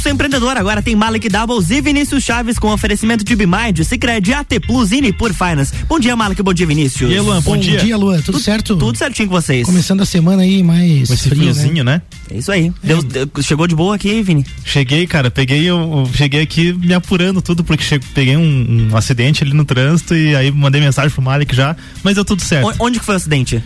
Pulso Empreendedor agora tem Malek Doubles e Vinícius Chaves com oferecimento de Bimind, Cicred, AT Plus e por Finance. Bom dia, Malek, bom dia, Vinícius. E aí, Luan, bom, bom dia. dia, Luan, tudo, tudo, certo? Tudo certinho com vocês. Começando a semana aí mais com esse frio, né? friozinho, né? né? É isso aí. É. Deus, Deus, chegou de boa aqui, Vini? Cheguei, cara, peguei, eu, eu cheguei aqui me apurando tudo, porque cheguei, peguei um, um, acidente ali no trânsito e aí mandei mensagem pro Malek já, mas deu tudo certo. O, onde que foi o acidente?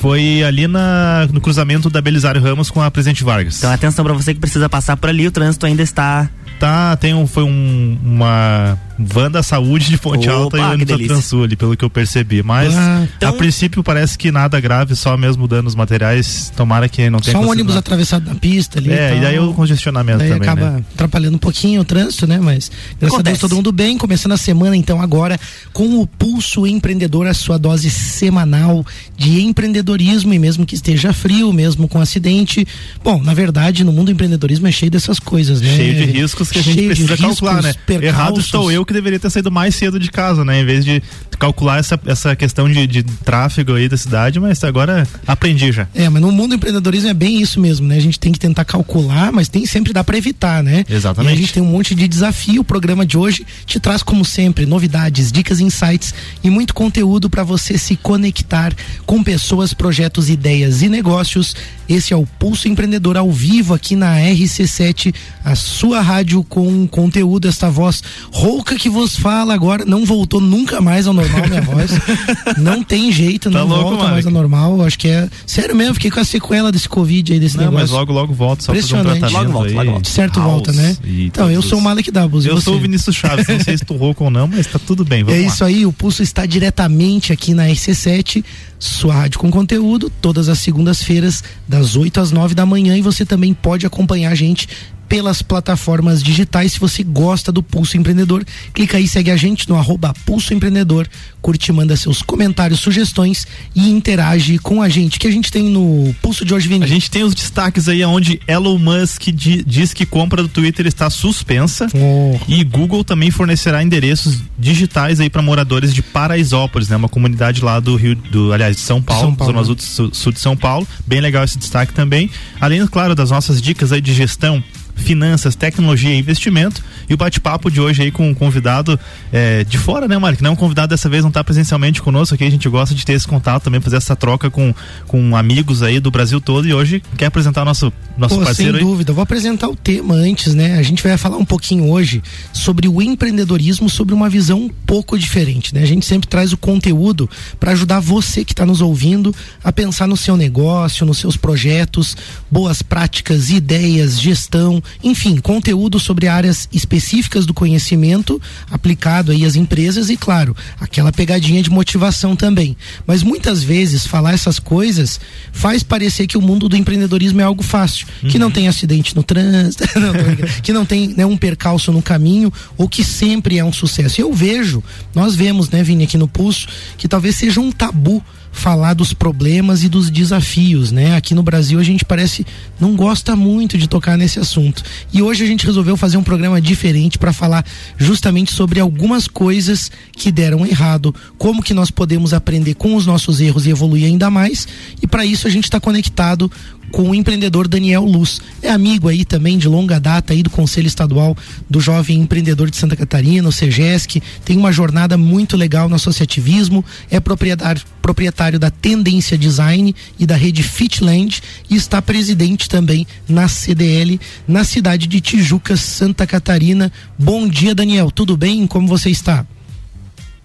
Foi ali na, no cruzamento da Belisário Ramos com a Presidente Vargas. Então atenção para você que precisa passar por ali, o trânsito ainda está tá, tem um, foi um, uma van da saúde de Ponte Opa, Alta e ônibus da Transul, ali, pelo que eu percebi. Mas ah, então... a princípio parece que nada grave, só mesmo danos materiais. Tomara que não tenha. Só um ônibus atravessado na pista ali. É, e, e daí o congestionamento daí também. acaba né? atrapalhando um pouquinho o trânsito, né? Mas graças Acontece. a Deus todo mundo bem. Começando a semana, então, agora com o Pulso Empreendedor, a sua dose semanal de empreendedorismo e mesmo que esteja frio, mesmo com acidente. Bom, na verdade, no mundo do empreendedorismo é cheio dessas coisas, né? Cheio de riscos que a gente precisa calcular, né? Percalços. Errado estou eu que deveria ter saído mais cedo de casa, né? Em vez de calcular essa, essa questão de, de tráfego aí da cidade, mas agora aprendi já. É, mas no mundo do empreendedorismo é bem isso mesmo, né? A gente tem que tentar calcular, mas tem sempre dá para evitar, né? Exatamente. E a gente tem um monte de desafio. O programa de hoje te traz, como sempre, novidades, dicas, insights e muito conteúdo para você se conectar com pessoas, projetos, ideias e negócios. Esse é o Pulso Empreendedor ao vivo aqui na RC7, a sua rádio com conteúdo, esta voz rouca que vos fala agora não voltou nunca mais ao normal minha voz. Não tem jeito, tá não louco, volta mais ao normal. Acho que é sério mesmo, fiquei com a sequela desse covid aí desse não, negócio. mas logo logo volta só fazer um tratamento logo volta, logo volta. Certo House volta, né? Então, eu sou o Malek Dabos. Eu sou o Vinícius Chaves, não sei se tu rouco ou não, mas tá tudo bem, vamos É lá. isso aí, o Pulso está diretamente aqui na RC7 sua rádio com conteúdo, todas as segundas-feiras, das 8 às 9 da manhã, e você também pode acompanhar a gente pelas plataformas digitais. Se você gosta do Pulso Empreendedor, clica aí, segue a gente no arroba Pulso Empreendedor, curte, manda seus comentários, sugestões e interage com a gente. que a gente tem no Pulso de hoje, Vini? A gente tem os destaques aí onde Elon Musk di, diz que compra do Twitter está suspensa oh. e Google também fornecerá endereços digitais aí para moradores de Paraisópolis, né? Uma comunidade lá do Rio, do, aliás, de São Paulo, São Paulo zona né? sul, sul de São Paulo. Bem legal esse destaque também. Além, claro, das nossas dicas aí de gestão finanças, tecnologia e investimento. E o bate-papo de hoje aí com um convidado é, de fora, né, Mark? Não, um convidado dessa vez não está presencialmente conosco aqui. A gente gosta de ter esse contato também, fazer essa troca com, com amigos aí do Brasil todo. E hoje quer apresentar nosso, nosso Pô, parceiro sem aí? dúvida. Vou apresentar o tema antes, né? A gente vai falar um pouquinho hoje sobre o empreendedorismo, sobre uma visão um pouco diferente, né? A gente sempre traz o conteúdo para ajudar você que está nos ouvindo a pensar no seu negócio, nos seus projetos, boas práticas, ideias, gestão, enfim, conteúdo sobre áreas específicas do conhecimento aplicado aí às empresas e, claro, aquela pegadinha de motivação também. Mas muitas vezes falar essas coisas faz parecer que o mundo do empreendedorismo é algo fácil, uhum. que não tem acidente no trânsito, que não tem né, um percalço no caminho ou que sempre é um sucesso. Eu vejo, nós vemos, né, Vini, aqui no Pulso, que talvez seja um tabu falar dos problemas e dos desafios, né? Aqui no Brasil a gente parece não gosta muito de tocar nesse assunto. E hoje a gente resolveu fazer um programa diferente para falar justamente sobre algumas coisas que deram errado, como que nós podemos aprender com os nossos erros e evoluir ainda mais. E para isso a gente está conectado com o empreendedor Daniel Luz. É amigo aí também de longa data aí do Conselho Estadual do Jovem Empreendedor de Santa Catarina, o SEGESC, tem uma jornada muito legal no associativismo, é proprietário, proprietário da Tendência Design e da rede Fitland e está presidente também na CDL, na cidade de Tijuca, Santa Catarina. Bom dia, Daniel, tudo bem? Como você está?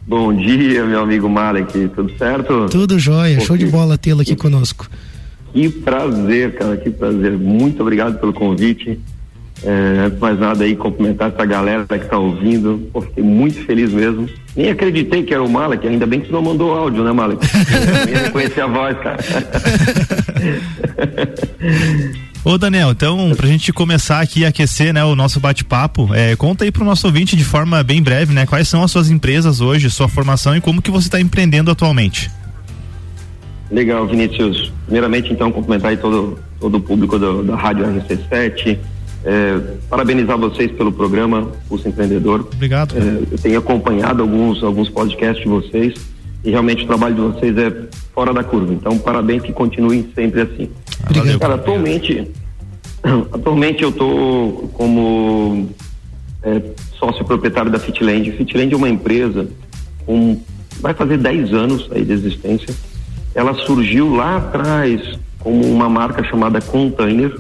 Bom dia, meu amigo Malek, tudo certo? Tudo jóia, show de bola tê-lo aqui conosco. Que prazer, cara, que prazer. Muito obrigado pelo convite. É, antes de mais nada aí, cumprimentar essa galera que está ouvindo. Pô, fiquei muito feliz mesmo. Nem acreditei que era o Malek, ainda bem que você não mandou áudio, né, Malek? Eu reconheci a voz, cara. Ô Daniel, então, pra gente começar aqui a aquecer, né, o nosso bate-papo, é, conta aí pro nosso ouvinte de forma bem breve, né, quais são as suas empresas hoje, sua formação e como que você está empreendendo atualmente. Legal, Vinícius. Primeiramente, então, cumprimentar todo, todo o público do, da Rádio RC7. É, parabenizar vocês pelo programa Pulso Empreendedor. Obrigado. É, eu tenho acompanhado alguns, alguns podcasts de vocês e realmente o trabalho de vocês é fora da curva. Então, parabéns que continuem sempre assim. Obrigado. Cara, atualmente, Atualmente eu estou como é, sócio proprietário da Fitland. Fitland é uma empresa com vai fazer 10 anos aí de existência. Ela surgiu lá atrás como uma marca chamada Container.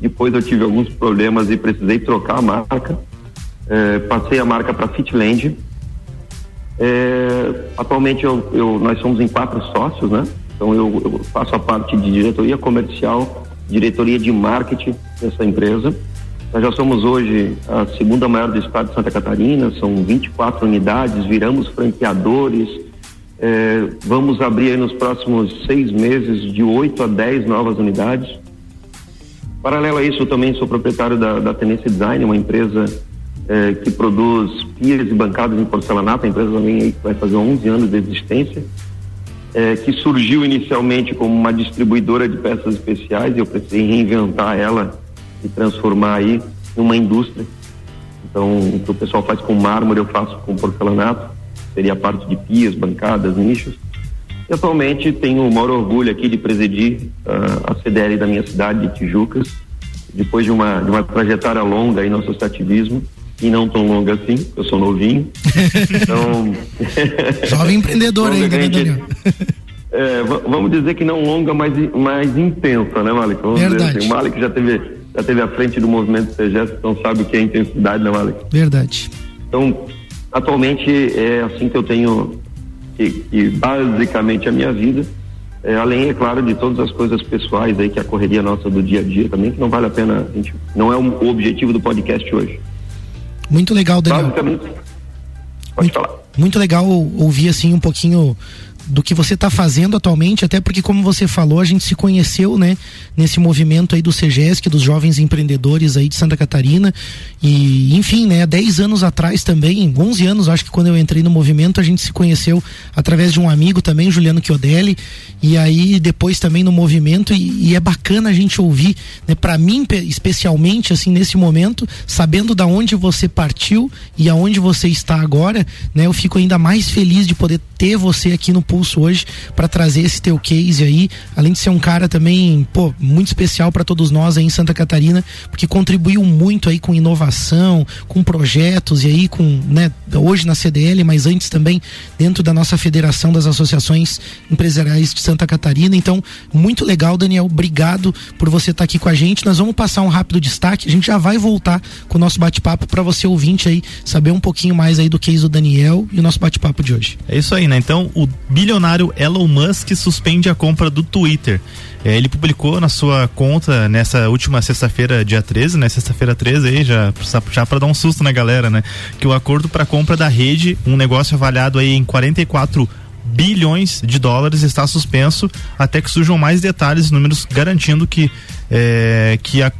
Depois eu tive alguns problemas e precisei trocar a marca. É, passei a marca para Fitland. É, atualmente eu, eu, nós somos em quatro sócios, né? Então eu, eu faço a parte de diretoria comercial, diretoria de marketing dessa empresa. Nós já somos hoje a segunda maior do estado de Santa Catarina, são 24 unidades, viramos franqueadores. É, vamos abrir nos próximos seis meses de 8 a 10 novas unidades. Paralelo a isso, eu também sou proprietário da, da Tenência Design, uma empresa é, que produz pias e bancadas em porcelanato, a empresa também aí vai fazer 11 anos de existência, é, que surgiu inicialmente como uma distribuidora de peças especiais e eu precisei reinventar ela e transformar aí numa indústria. Então, o que o pessoal faz com mármore, eu faço com porcelanato, seria a parte de pias, bancadas, nichos. E atualmente tenho o maior orgulho aqui de presidir uh, a CDL da minha cidade, de Tijucas, depois de uma, de uma trajetória longa aí no associativismo, e não tão longa assim, eu sou novinho. então. Jovem empreendedor ainda, né, Daniel? É, vamos dizer que não longa, mas mais intensa, né, Malik? Vamos Verdade. Assim. O Malik já teve, já teve à frente do movimento CGS, então sabe o que é intensidade, né, Malik? Verdade. Então, atualmente é assim que eu tenho, que, que basicamente a minha vida, é, além, é claro, de todas as coisas pessoais aí que a correria nossa do dia a dia também, que não vale a pena, a gente, não é o objetivo do podcast hoje. Muito legal, Daniel. Pode muito, falar. Muito legal ouvir assim um pouquinho do que você está fazendo atualmente, até porque como você falou, a gente se conheceu, né, nesse movimento aí do CEGESC, dos jovens empreendedores aí de Santa Catarina, e enfim, né, 10 anos atrás também, 11 anos, acho que quando eu entrei no movimento, a gente se conheceu através de um amigo também, Juliano Chiodelli, e aí depois também no movimento, e, e é bacana a gente ouvir, né, para mim especialmente, assim, nesse momento, sabendo da onde você partiu e aonde você está agora, né, eu fico ainda mais feliz de poder ter você aqui no Pulso hoje para trazer esse teu case aí, além de ser um cara também, pô, muito especial para todos nós aí em Santa Catarina, porque contribuiu muito aí com inovação, com projetos e aí com, né, hoje na CDL, mas antes também dentro da nossa Federação das Associações Empresariais de Santa Catarina. Então, muito legal, Daniel, obrigado por você estar tá aqui com a gente. Nós vamos passar um rápido destaque, a gente já vai voltar com o nosso bate-papo para você ouvinte aí saber um pouquinho mais aí do case do Daniel e o nosso bate-papo de hoje. É isso aí, né? Então, o bilionário Elon Musk suspende a compra do Twitter. É, ele publicou na sua conta nessa última sexta-feira, dia 13, né? Sexta-feira 13 aí, já, já para dar um susto na galera, né? Que o acordo para compra da rede, um negócio avaliado aí em 44 bilhões de dólares está suspenso até que surjam mais detalhes, números garantindo que é, que a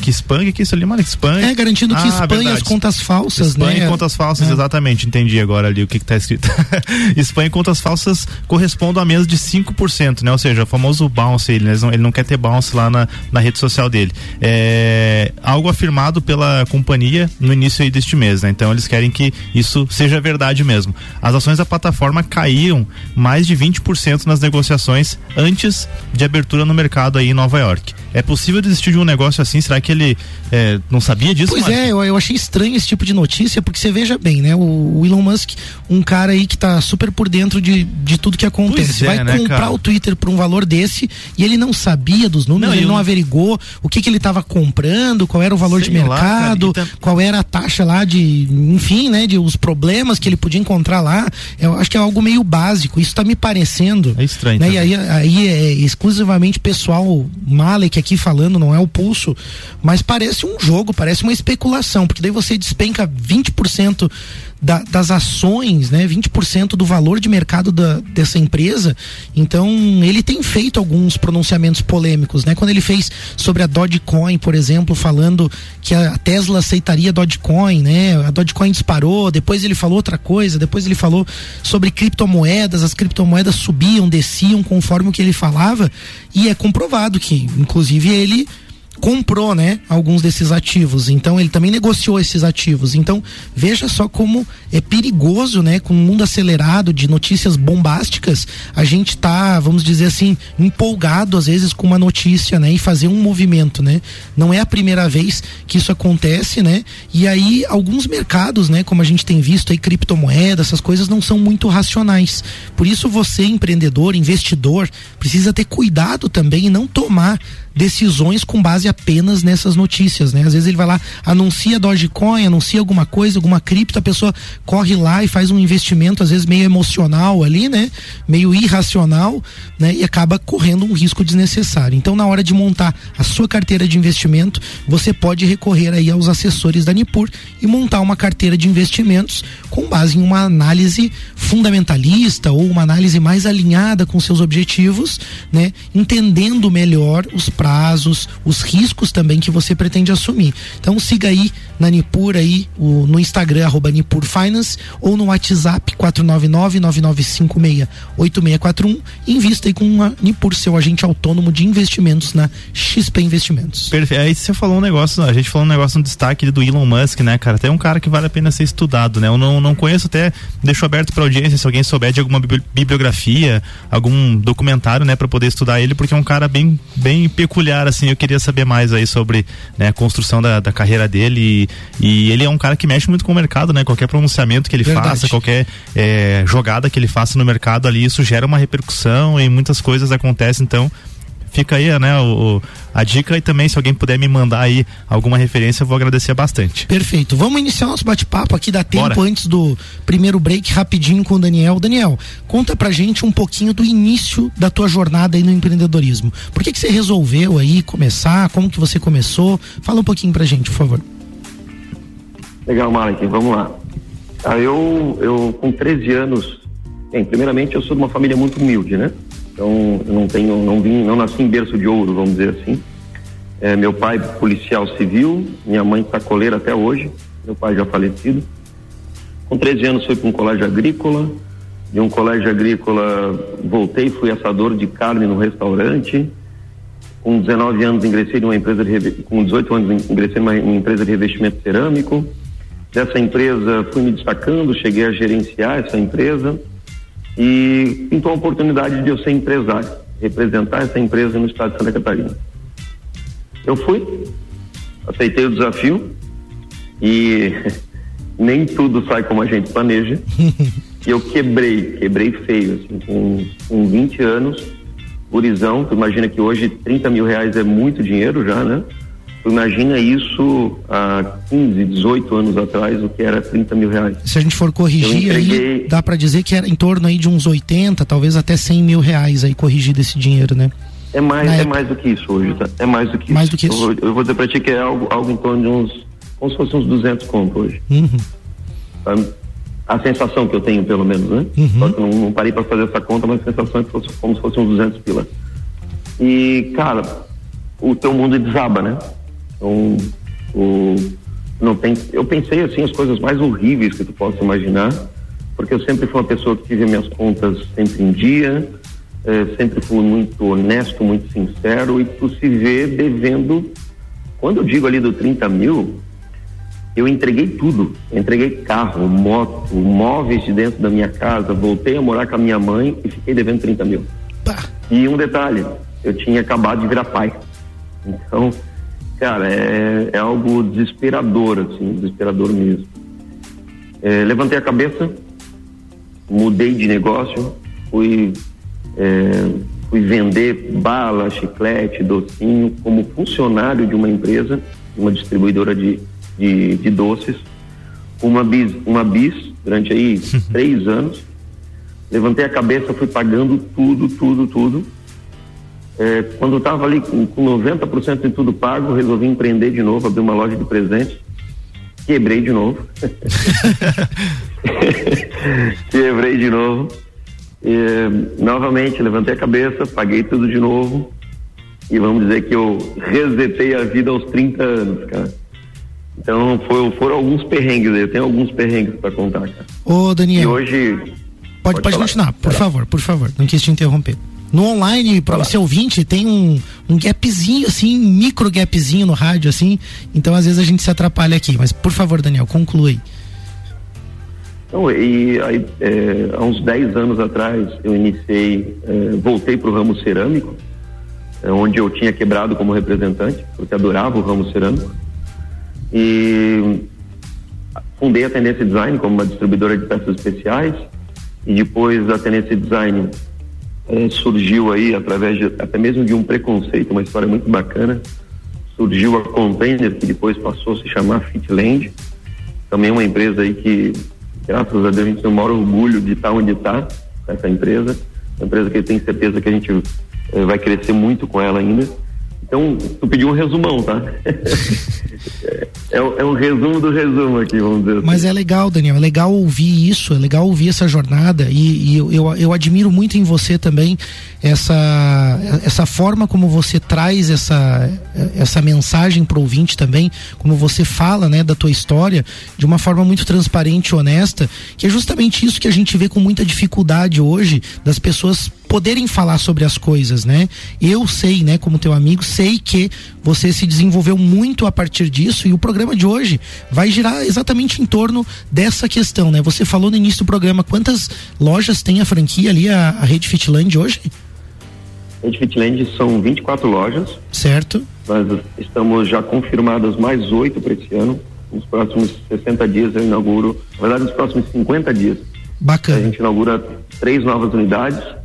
que spam, que isso ali, mano? Spam. É, garantindo que ah, spam as contas falsas, spam né? e contas falsas, é. exatamente. Entendi agora ali o que, que tá escrito. spam e contas falsas correspondem a menos de 5%, né? Ou seja, o famoso bounce, ele não, ele não quer ter bounce lá na, na rede social dele. É algo afirmado pela companhia no início aí deste mês, né? Então eles querem que isso seja verdade mesmo. As ações da plataforma caíram mais de 20% nas negociações antes de abertura no mercado aí em Nova York. É possível desistir de um negócio assim? Será que ele é, não sabia disso? Pois é, eu, eu, achei estranho esse tipo de notícia, porque você veja bem, né? O, o Elon Musk, um cara aí que tá super por dentro de, de tudo que acontece. É, Vai né, comprar cara? o Twitter por um valor desse e ele não sabia dos números, não, ele eu... não averigou o que, que ele estava comprando, qual era o valor Sei de mercado, lá, tá... qual era a taxa lá de, enfim, né? De os problemas que ele podia encontrar lá. Eu acho que é algo meio básico. Isso tá me parecendo. É estranho. Né? E aí, aí é exclusivamente pessoal Malek aqui falando, não é o pulso, mas parece um jogo, parece uma especulação, porque daí você despenca 20% da, das ações, né, 20% do valor de mercado da, dessa empresa. Então, ele tem feito alguns pronunciamentos polêmicos, né? Quando ele fez sobre a Dogecoin, por exemplo, falando que a Tesla aceitaria Dogecoin, né? A Dogecoin disparou, depois ele falou outra coisa, depois ele falou sobre criptomoedas, as criptomoedas subiam, desciam conforme o que ele falava, e é comprovado que, inclusive, ele comprou, né, alguns desses ativos. Então ele também negociou esses ativos. Então veja só como é perigoso, né, com um mundo acelerado de notícias bombásticas, a gente tá, vamos dizer assim, empolgado às vezes com uma notícia, né, e fazer um movimento, né? Não é a primeira vez que isso acontece, né? E aí alguns mercados, né, como a gente tem visto aí criptomoedas, essas coisas não são muito racionais. Por isso você empreendedor, investidor, precisa ter cuidado também e não tomar decisões com base apenas nessas notícias, né? Às vezes ele vai lá, anuncia Dogecoin, anuncia alguma coisa, alguma cripto, a pessoa corre lá e faz um investimento, às vezes meio emocional ali, né? Meio irracional, né? E acaba correndo um risco desnecessário. Então, na hora de montar a sua carteira de investimento, você pode recorrer aí aos assessores da Nipur e montar uma carteira de investimentos com base em uma análise fundamentalista ou uma análise mais alinhada com seus objetivos, né? Entendendo melhor os prazos, os riscos também que você pretende assumir. Então siga aí na Nipur aí, o, no Instagram, arroba Nipur Finance, ou no WhatsApp 499-9956-8641 e invista aí com a Nipur, seu agente autônomo de investimentos na XP Investimentos. Perfeito. Aí você falou um negócio, a gente falou um negócio no destaque do Elon Musk, né, cara? Até um cara que vale a pena ser estudado, né? Eu não, não conheço até, deixo aberto pra audiência se alguém souber de alguma bibliografia, algum documentário, né, para poder estudar ele, porque é um cara bem, bem peculiar peculiar, assim, eu queria saber mais aí sobre né, a construção da, da carreira dele e, ele é um cara que mexe muito com o mercado, né? Qualquer pronunciamento que ele Verdade. faça, qualquer é, jogada que ele faça no mercado ali, isso gera uma repercussão e muitas coisas acontecem, então fica aí, né, o, a dica e também se alguém puder me mandar aí alguma referência, eu vou agradecer bastante. Perfeito. Vamos iniciar nosso bate-papo aqui, dá tempo Bora. antes do primeiro break, rapidinho com o Daniel. Daniel, conta pra gente um pouquinho do início da tua jornada aí no empreendedorismo. Por que que você resolveu aí começar? Como que você começou? Fala um pouquinho pra gente, por favor. Legal, Malek, vamos lá. Ah, eu, eu com 13 anos, bem, primeiramente eu sou de uma família muito humilde, né? Então, eu não tenho, não vim, não nasci em berço de ouro, vamos dizer assim. É, meu pai policial civil, minha mãe sacoleira até hoje, meu pai já falecido. Com 13 anos fui para um colégio agrícola, de um colégio agrícola voltei, fui assador de carne no restaurante. Com 19 anos ingressei numa empresa de com 18 anos ingressei numa, numa empresa de revestimento cerâmico. Dessa empresa fui me destacando, cheguei a gerenciar essa empresa e pintou a oportunidade de eu ser empresário, representar essa empresa no estado de Santa Catarina. Eu fui, aceitei o desafio e nem tudo sai como a gente planeja. e eu quebrei, quebrei feio, assim, com, com 20 anos, gurizão, tu imagina que hoje 30 mil reais é muito dinheiro já, né? Imagina isso há 15, 18 anos atrás, o que era 30 mil reais. Se a gente for corrigir entreguei... aí, dá para dizer que era em torno aí de uns 80, talvez até 100 mil reais aí corrigido esse dinheiro, né? É mais, é mais do que isso hoje, tá? É mais do que mais isso. Do que isso. Eu, eu, vou dizer pra ti que é algo, algo em torno de uns, como se fosse uns 200 conto hoje. Uhum. A sensação que eu tenho, pelo menos, né? Uhum. Só que não, não parei para fazer essa conta, mas a sensação é que fosse como se fosse uns 200 pila. E, cara, o teu mundo desaba, né? Então, o, não eu pensei assim as coisas mais horríveis que tu possa imaginar, porque eu sempre fui uma pessoa que tive minhas contas sempre em dia, eh, sempre fui muito honesto, muito sincero, e tu se vê devendo. Quando eu digo ali do 30 mil, eu entreguei tudo. entreguei carro, moto, móveis de dentro da minha casa, voltei a morar com a minha mãe e fiquei devendo 30 mil. Pá. E um detalhe, eu tinha acabado de virar pai. Então, Cara, é, é algo desesperador, assim, desesperador mesmo. É, levantei a cabeça, mudei de negócio, fui, é, fui vender bala, chiclete, docinho como funcionário de uma empresa, uma distribuidora de, de, de doces, uma bis, uma bis durante aí três anos. Levantei a cabeça, fui pagando tudo, tudo, tudo é, quando estava ali com, com 90% de tudo pago, resolvi empreender de novo, abrir uma loja de presentes. Quebrei de novo. Quebrei de novo. E, novamente, levantei a cabeça, paguei tudo de novo. E vamos dizer que eu resetei a vida aos 30 anos, cara. Então foi, foram alguns perrengues eu tenho alguns perrengues para contar, cara. Ô, Daniel. E hoje. Pode, pode, pode continuar, por favor, por favor. Não quis te interromper. No online, para você ouvinte, tem um, um gapzinho, assim, micro gapzinho no rádio, assim. Então, às vezes, a gente se atrapalha aqui. Mas, por favor, Daniel, conclui. Então, e aí, é, há uns 10 anos atrás, eu iniciei, é, voltei para o ramo cerâmico, é, onde eu tinha quebrado como representante, porque adorava o ramo cerâmico. E fundei a Tendência Design como uma distribuidora de peças especiais, e depois a Tendência Design é, surgiu aí através de, até mesmo de um preconceito, uma história muito bacana. Surgiu a Container, que depois passou a se chamar Fitland, também uma empresa aí que graças a Deus a gente tem o maior orgulho de estar onde está, essa empresa. Uma empresa que eu tenho certeza que a gente eh, vai crescer muito com ela ainda. Então, tu pediu um resumão, tá? é, é, um resumo do resumo aqui, vamos dizer assim. Mas é legal, Daniel, é legal ouvir isso, é legal ouvir essa jornada e, e eu, eu, eu, admiro muito em você também essa, essa forma como você traz essa, essa mensagem pro ouvinte também, como você fala, né, da tua história de uma forma muito transparente e honesta, que é justamente isso que a gente vê com muita dificuldade hoje das pessoas poderem falar sobre as coisas, né? Eu sei, né, como teu amigo, sei que você se desenvolveu muito a partir disso e o programa de hoje vai girar exatamente em torno dessa questão, né? Você falou no início do programa quantas lojas tem a franquia ali, a, a Rede Fitland hoje? Rede Fitland são 24 lojas. Certo. Nós estamos já confirmadas mais oito para esse ano. Nos próximos 60 dias eu inauguro, na verdade, nos próximos 50 dias. Bacana. A gente inaugura três novas unidades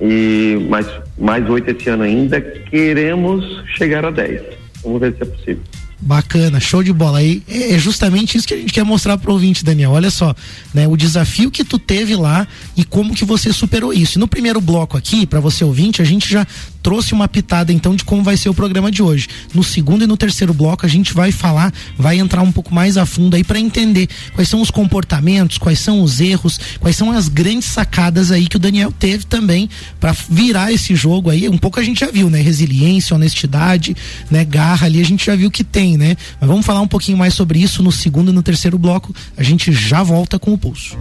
e mais mais oito esse ano ainda. Queremos chegar a 10. Vamos ver se é possível. Bacana, show de bola. aí é justamente isso que a gente quer mostrar pro ouvinte, Daniel. Olha só, né, o desafio que tu teve lá e como que você superou isso. E no primeiro bloco aqui, para você ouvinte, a gente já trouxe uma pitada então de como vai ser o programa de hoje. No segundo e no terceiro bloco a gente vai falar, vai entrar um pouco mais a fundo aí para entender quais são os comportamentos, quais são os erros, quais são as grandes sacadas aí que o Daniel teve também para virar esse jogo aí. Um pouco a gente já viu, né? Resiliência, honestidade, né? Garra ali a gente já viu que tem, né? Mas vamos falar um pouquinho mais sobre isso no segundo e no terceiro bloco. A gente já volta com o pulso.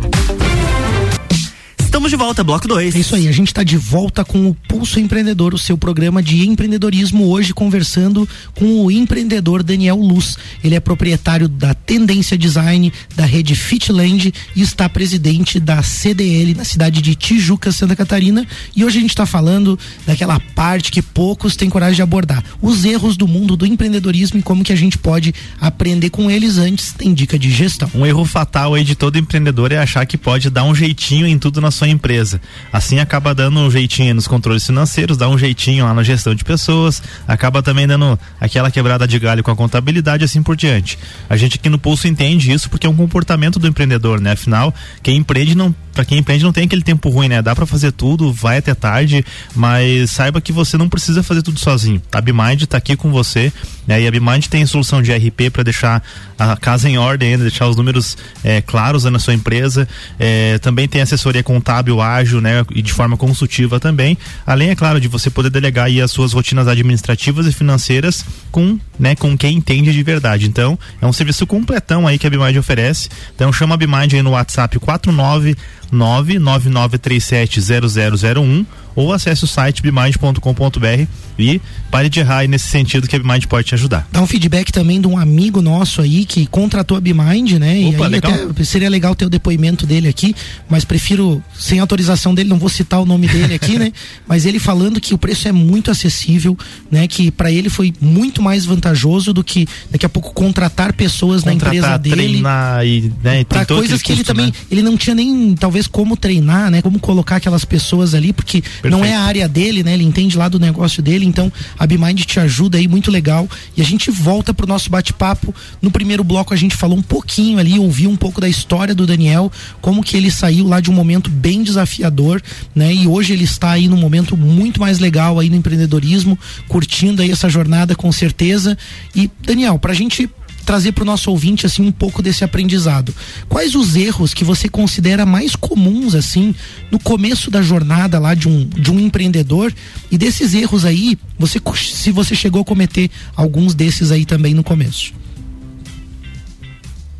Estamos de volta, bloco 2. É isso aí, a gente está de volta com o Pulso Empreendedor, o seu programa de empreendedorismo, hoje conversando com o empreendedor Daniel Luz. Ele é proprietário da Tendência Design, da rede Fitland e está presidente da CDL na cidade de Tijuca, Santa Catarina. E hoje a gente está falando daquela parte que poucos têm coragem de abordar, os erros do mundo do empreendedorismo e como que a gente pode aprender com eles antes. Tem dica de gestão. Um erro fatal aí de todo empreendedor é achar que pode dar um jeitinho em tudo na sua sua empresa. Assim acaba dando um jeitinho nos controles financeiros, dá um jeitinho lá na gestão de pessoas, acaba também dando aquela quebrada de galho com a contabilidade assim por diante. A gente aqui no Pulso entende isso porque é um comportamento do empreendedor, né? Afinal, quem empreende não para quem empreende não tem aquele tempo ruim, né? Dá para fazer tudo, vai até tarde, mas saiba que você não precisa fazer tudo sozinho. A Bimind tá aqui com você, né? E a Bimind tem solução de RP para deixar a casa em ordem, deixar os números é, claros na sua empresa. É, também tem assessoria contábil ágil, né? E de forma consultiva também. Além, é claro, de você poder delegar as suas rotinas administrativas e financeiras com, né? Com quem entende de verdade. Então, é um serviço completão aí que a Bimind oferece. Então, chama a Bimind aí no WhatsApp 49 999370001 ou acesse o site bimind.com.br e pare de errar nesse sentido que a Bimind pode te ajudar. Dá um feedback também de um amigo nosso aí que contratou a Bimind, né? Opa, e aí legal. Seria legal ter o depoimento dele aqui, mas prefiro sem autorização dele, não vou citar o nome dele aqui, né? Mas ele falando que o preço é muito acessível, né? Que para ele foi muito mais vantajoso do que daqui a pouco contratar pessoas contratar, na empresa dele. Treinar e, né, para coisas que custo, ele também, né? ele não tinha nem talvez como treinar, né? Como colocar aquelas pessoas ali, porque Perfeito. não é a área dele, né? Ele entende lá do negócio dele, então a BeMind te ajuda aí, muito legal. E a gente volta pro nosso bate-papo. No primeiro bloco a gente falou um pouquinho ali, ouviu um pouco da história do Daniel, como que ele saiu lá de um momento bem desafiador, né? E hoje ele está aí num momento muito mais legal aí no empreendedorismo, curtindo aí essa jornada com certeza. E Daniel, pra gente trazer para o nosso ouvinte assim um pouco desse aprendizado. Quais os erros que você considera mais comuns assim no começo da jornada lá de um, de um empreendedor e desses erros aí, você se você chegou a cometer alguns desses aí também no começo?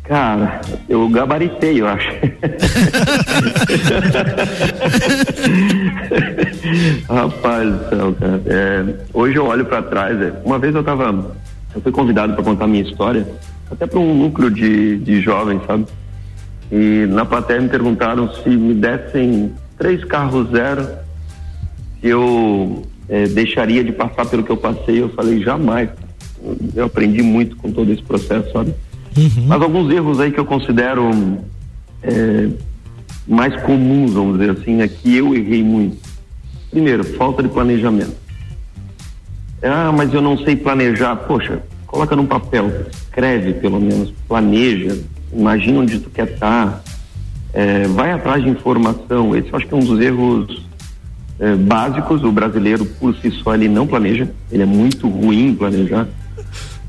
Cara, eu gabaritei, eu acho. Rapaz do céu, cara. É, hoje eu olho para trás. É, uma vez eu tava. Eu fui convidado para contar minha história, até para um núcleo de, de jovens, sabe? E na plateia me perguntaram se me dessem três carros zero, se eu é, deixaria de passar pelo que eu passei. Eu falei, jamais. Eu aprendi muito com todo esse processo, sabe? Uhum. Mas alguns erros aí que eu considero é, mais comuns, vamos dizer assim, é que eu errei muito. Primeiro, falta de planejamento. Ah, mas eu não sei planejar. Poxa, coloca num papel, escreve pelo menos, planeja, imagina onde tu quer estar, é, vai atrás de informação. Esse eu acho que é um dos erros é, básicos. O brasileiro, por si só, ele não planeja, ele é muito ruim em planejar.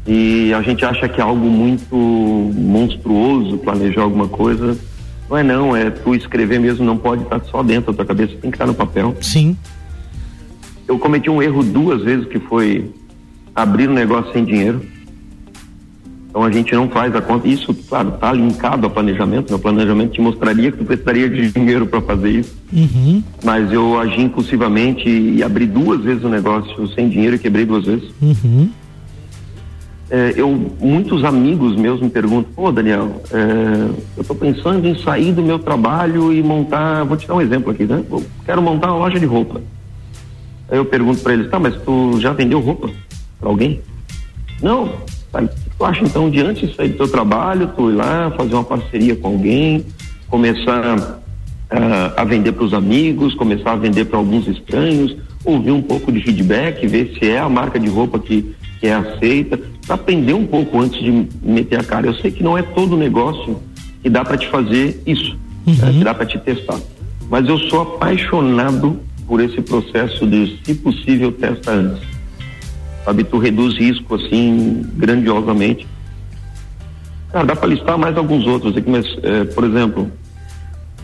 E a gente acha que é algo muito monstruoso planejar alguma coisa. Não é não, é tu escrever mesmo, não pode estar só dentro da tua cabeça, tem que estar no papel. Sim. Eu cometi um erro duas vezes que foi abrir um negócio sem dinheiro. Então a gente não faz a conta. Isso, claro, está linkado ao planejamento. O planejamento te mostraria que tu precisaria de dinheiro para fazer isso. Uhum. Mas eu agi impulsivamente e abri duas vezes o negócio sem dinheiro e quebrei duas vezes. Uhum é, eu muitos amigos meus me perguntam, pô Daniel, é, eu estou pensando em sair do meu trabalho e montar, vou te dar um exemplo aqui, né? Eu quero montar uma loja de roupa. Aí eu pergunto para eles, tá, mas tu já vendeu roupa para alguém? Não. Tá, tu acha então antes de sair do teu trabalho, tu ir lá fazer uma parceria com alguém, começar uh, a vender para os amigos, começar a vender para alguns estranhos, ouvir um pouco de feedback, ver se é a marca de roupa que, que é aceita, para aprender um pouco antes de meter a cara. Eu sei que não é todo negócio que dá para te fazer isso, uhum. né, que dá para te testar. Mas eu sou apaixonado por esse processo de, se possível, testa antes. Sabe, tu reduz risco assim grandiosamente. Cara, dá para listar mais alguns outros aqui, mas, é, por exemplo,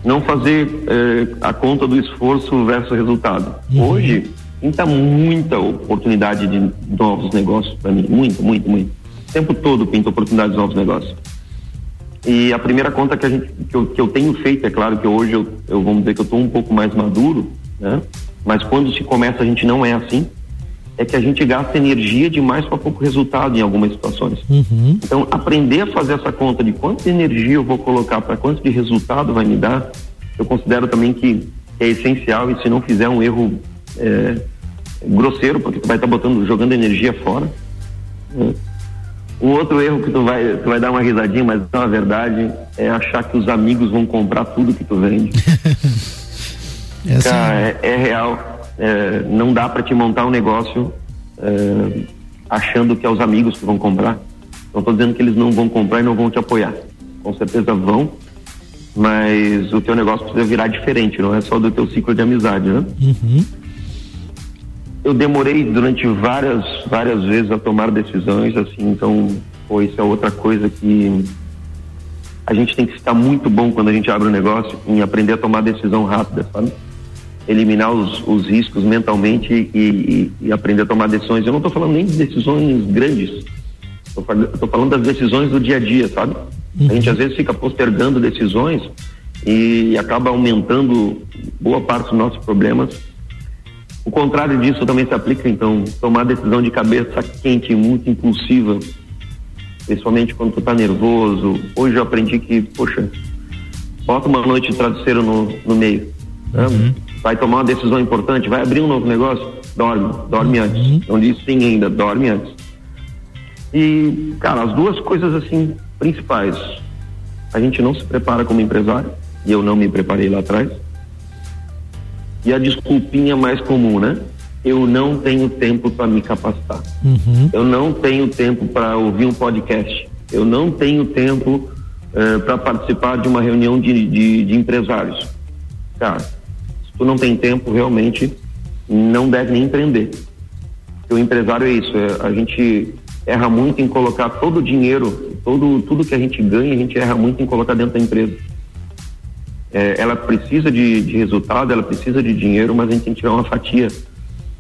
não fazer é, a conta do esforço versus resultado. Uhum. Hoje, pinta muita oportunidade de novos negócios para mim, muito, muito, muito. O tempo todo pinta oportunidade de novos negócios. E a primeira conta que, a gente, que, eu, que eu tenho feito, é claro que hoje eu, eu vamos dizer que eu estou um pouco mais maduro, né? Mas quando se começa a gente não é assim, é que a gente gasta energia demais para pouco resultado em algumas situações. Uhum. Então, aprender a fazer essa conta de quanta energia eu vou colocar para quanto de resultado vai me dar, eu considero também que é essencial e se não fizer um erro é, grosseiro, porque tu vai estar tá botando, jogando energia fora. Né? Um outro erro que tu vai, tu vai dar uma risadinha, mas na verdade é achar que os amigos vão comprar tudo que tu vende. é, assim. Cara, é, é real. É, não dá para te montar um negócio é, achando que é os amigos que vão comprar. Não estou dizendo que eles não vão comprar e não vão te apoiar. Com certeza vão, mas o teu negócio precisa virar diferente, não é só do teu ciclo de amizade, né? Uhum eu demorei durante várias, várias vezes a tomar decisões, assim, então, pô, isso é outra coisa que a gente tem que estar muito bom quando a gente abre um negócio em aprender a tomar decisão rápida, sabe? Eliminar os, os riscos mentalmente e, e, e, aprender a tomar decisões. Eu não estou falando nem de decisões grandes, estou falando das decisões do dia a dia, sabe? Uhum. A gente às vezes fica postergando decisões e acaba aumentando boa parte dos nossos problemas o contrário disso também se aplica, então, tomar decisão de cabeça quente, muito impulsiva, principalmente quando tu tá nervoso. Hoje eu aprendi que, poxa, bota uma noite de travesseiro no, no meio. Né? Uhum. Vai tomar uma decisão importante, vai abrir um novo negócio, dorme, dorme uhum. antes. Não diz sim ainda, dorme antes. E, cara, as duas coisas assim principais. A gente não se prepara como empresário, e eu não me preparei lá atrás e a desculpinha mais comum, né? Eu não tenho tempo para me capacitar. Uhum. Eu não tenho tempo para ouvir um podcast. Eu não tenho tempo eh, para participar de uma reunião de, de, de empresários. Cara, se tu não tem tempo, realmente não deve nem empreender. O empresário é isso, é, a gente erra muito em colocar todo o dinheiro, todo, tudo que a gente ganha, a gente erra muito em colocar dentro da empresa é, ela precisa de, de, resultado, ela precisa de dinheiro, mas a gente tem que tirar uma fatia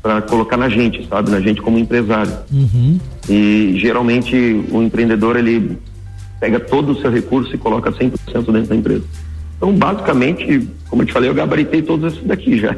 para colocar na gente, sabe? Na gente como empresário. Uhum. E geralmente o empreendedor ele pega todo o seu recurso e coloca 100% dentro da empresa. Então, basicamente, como eu te falei, eu gabaritei todos esses daqui já.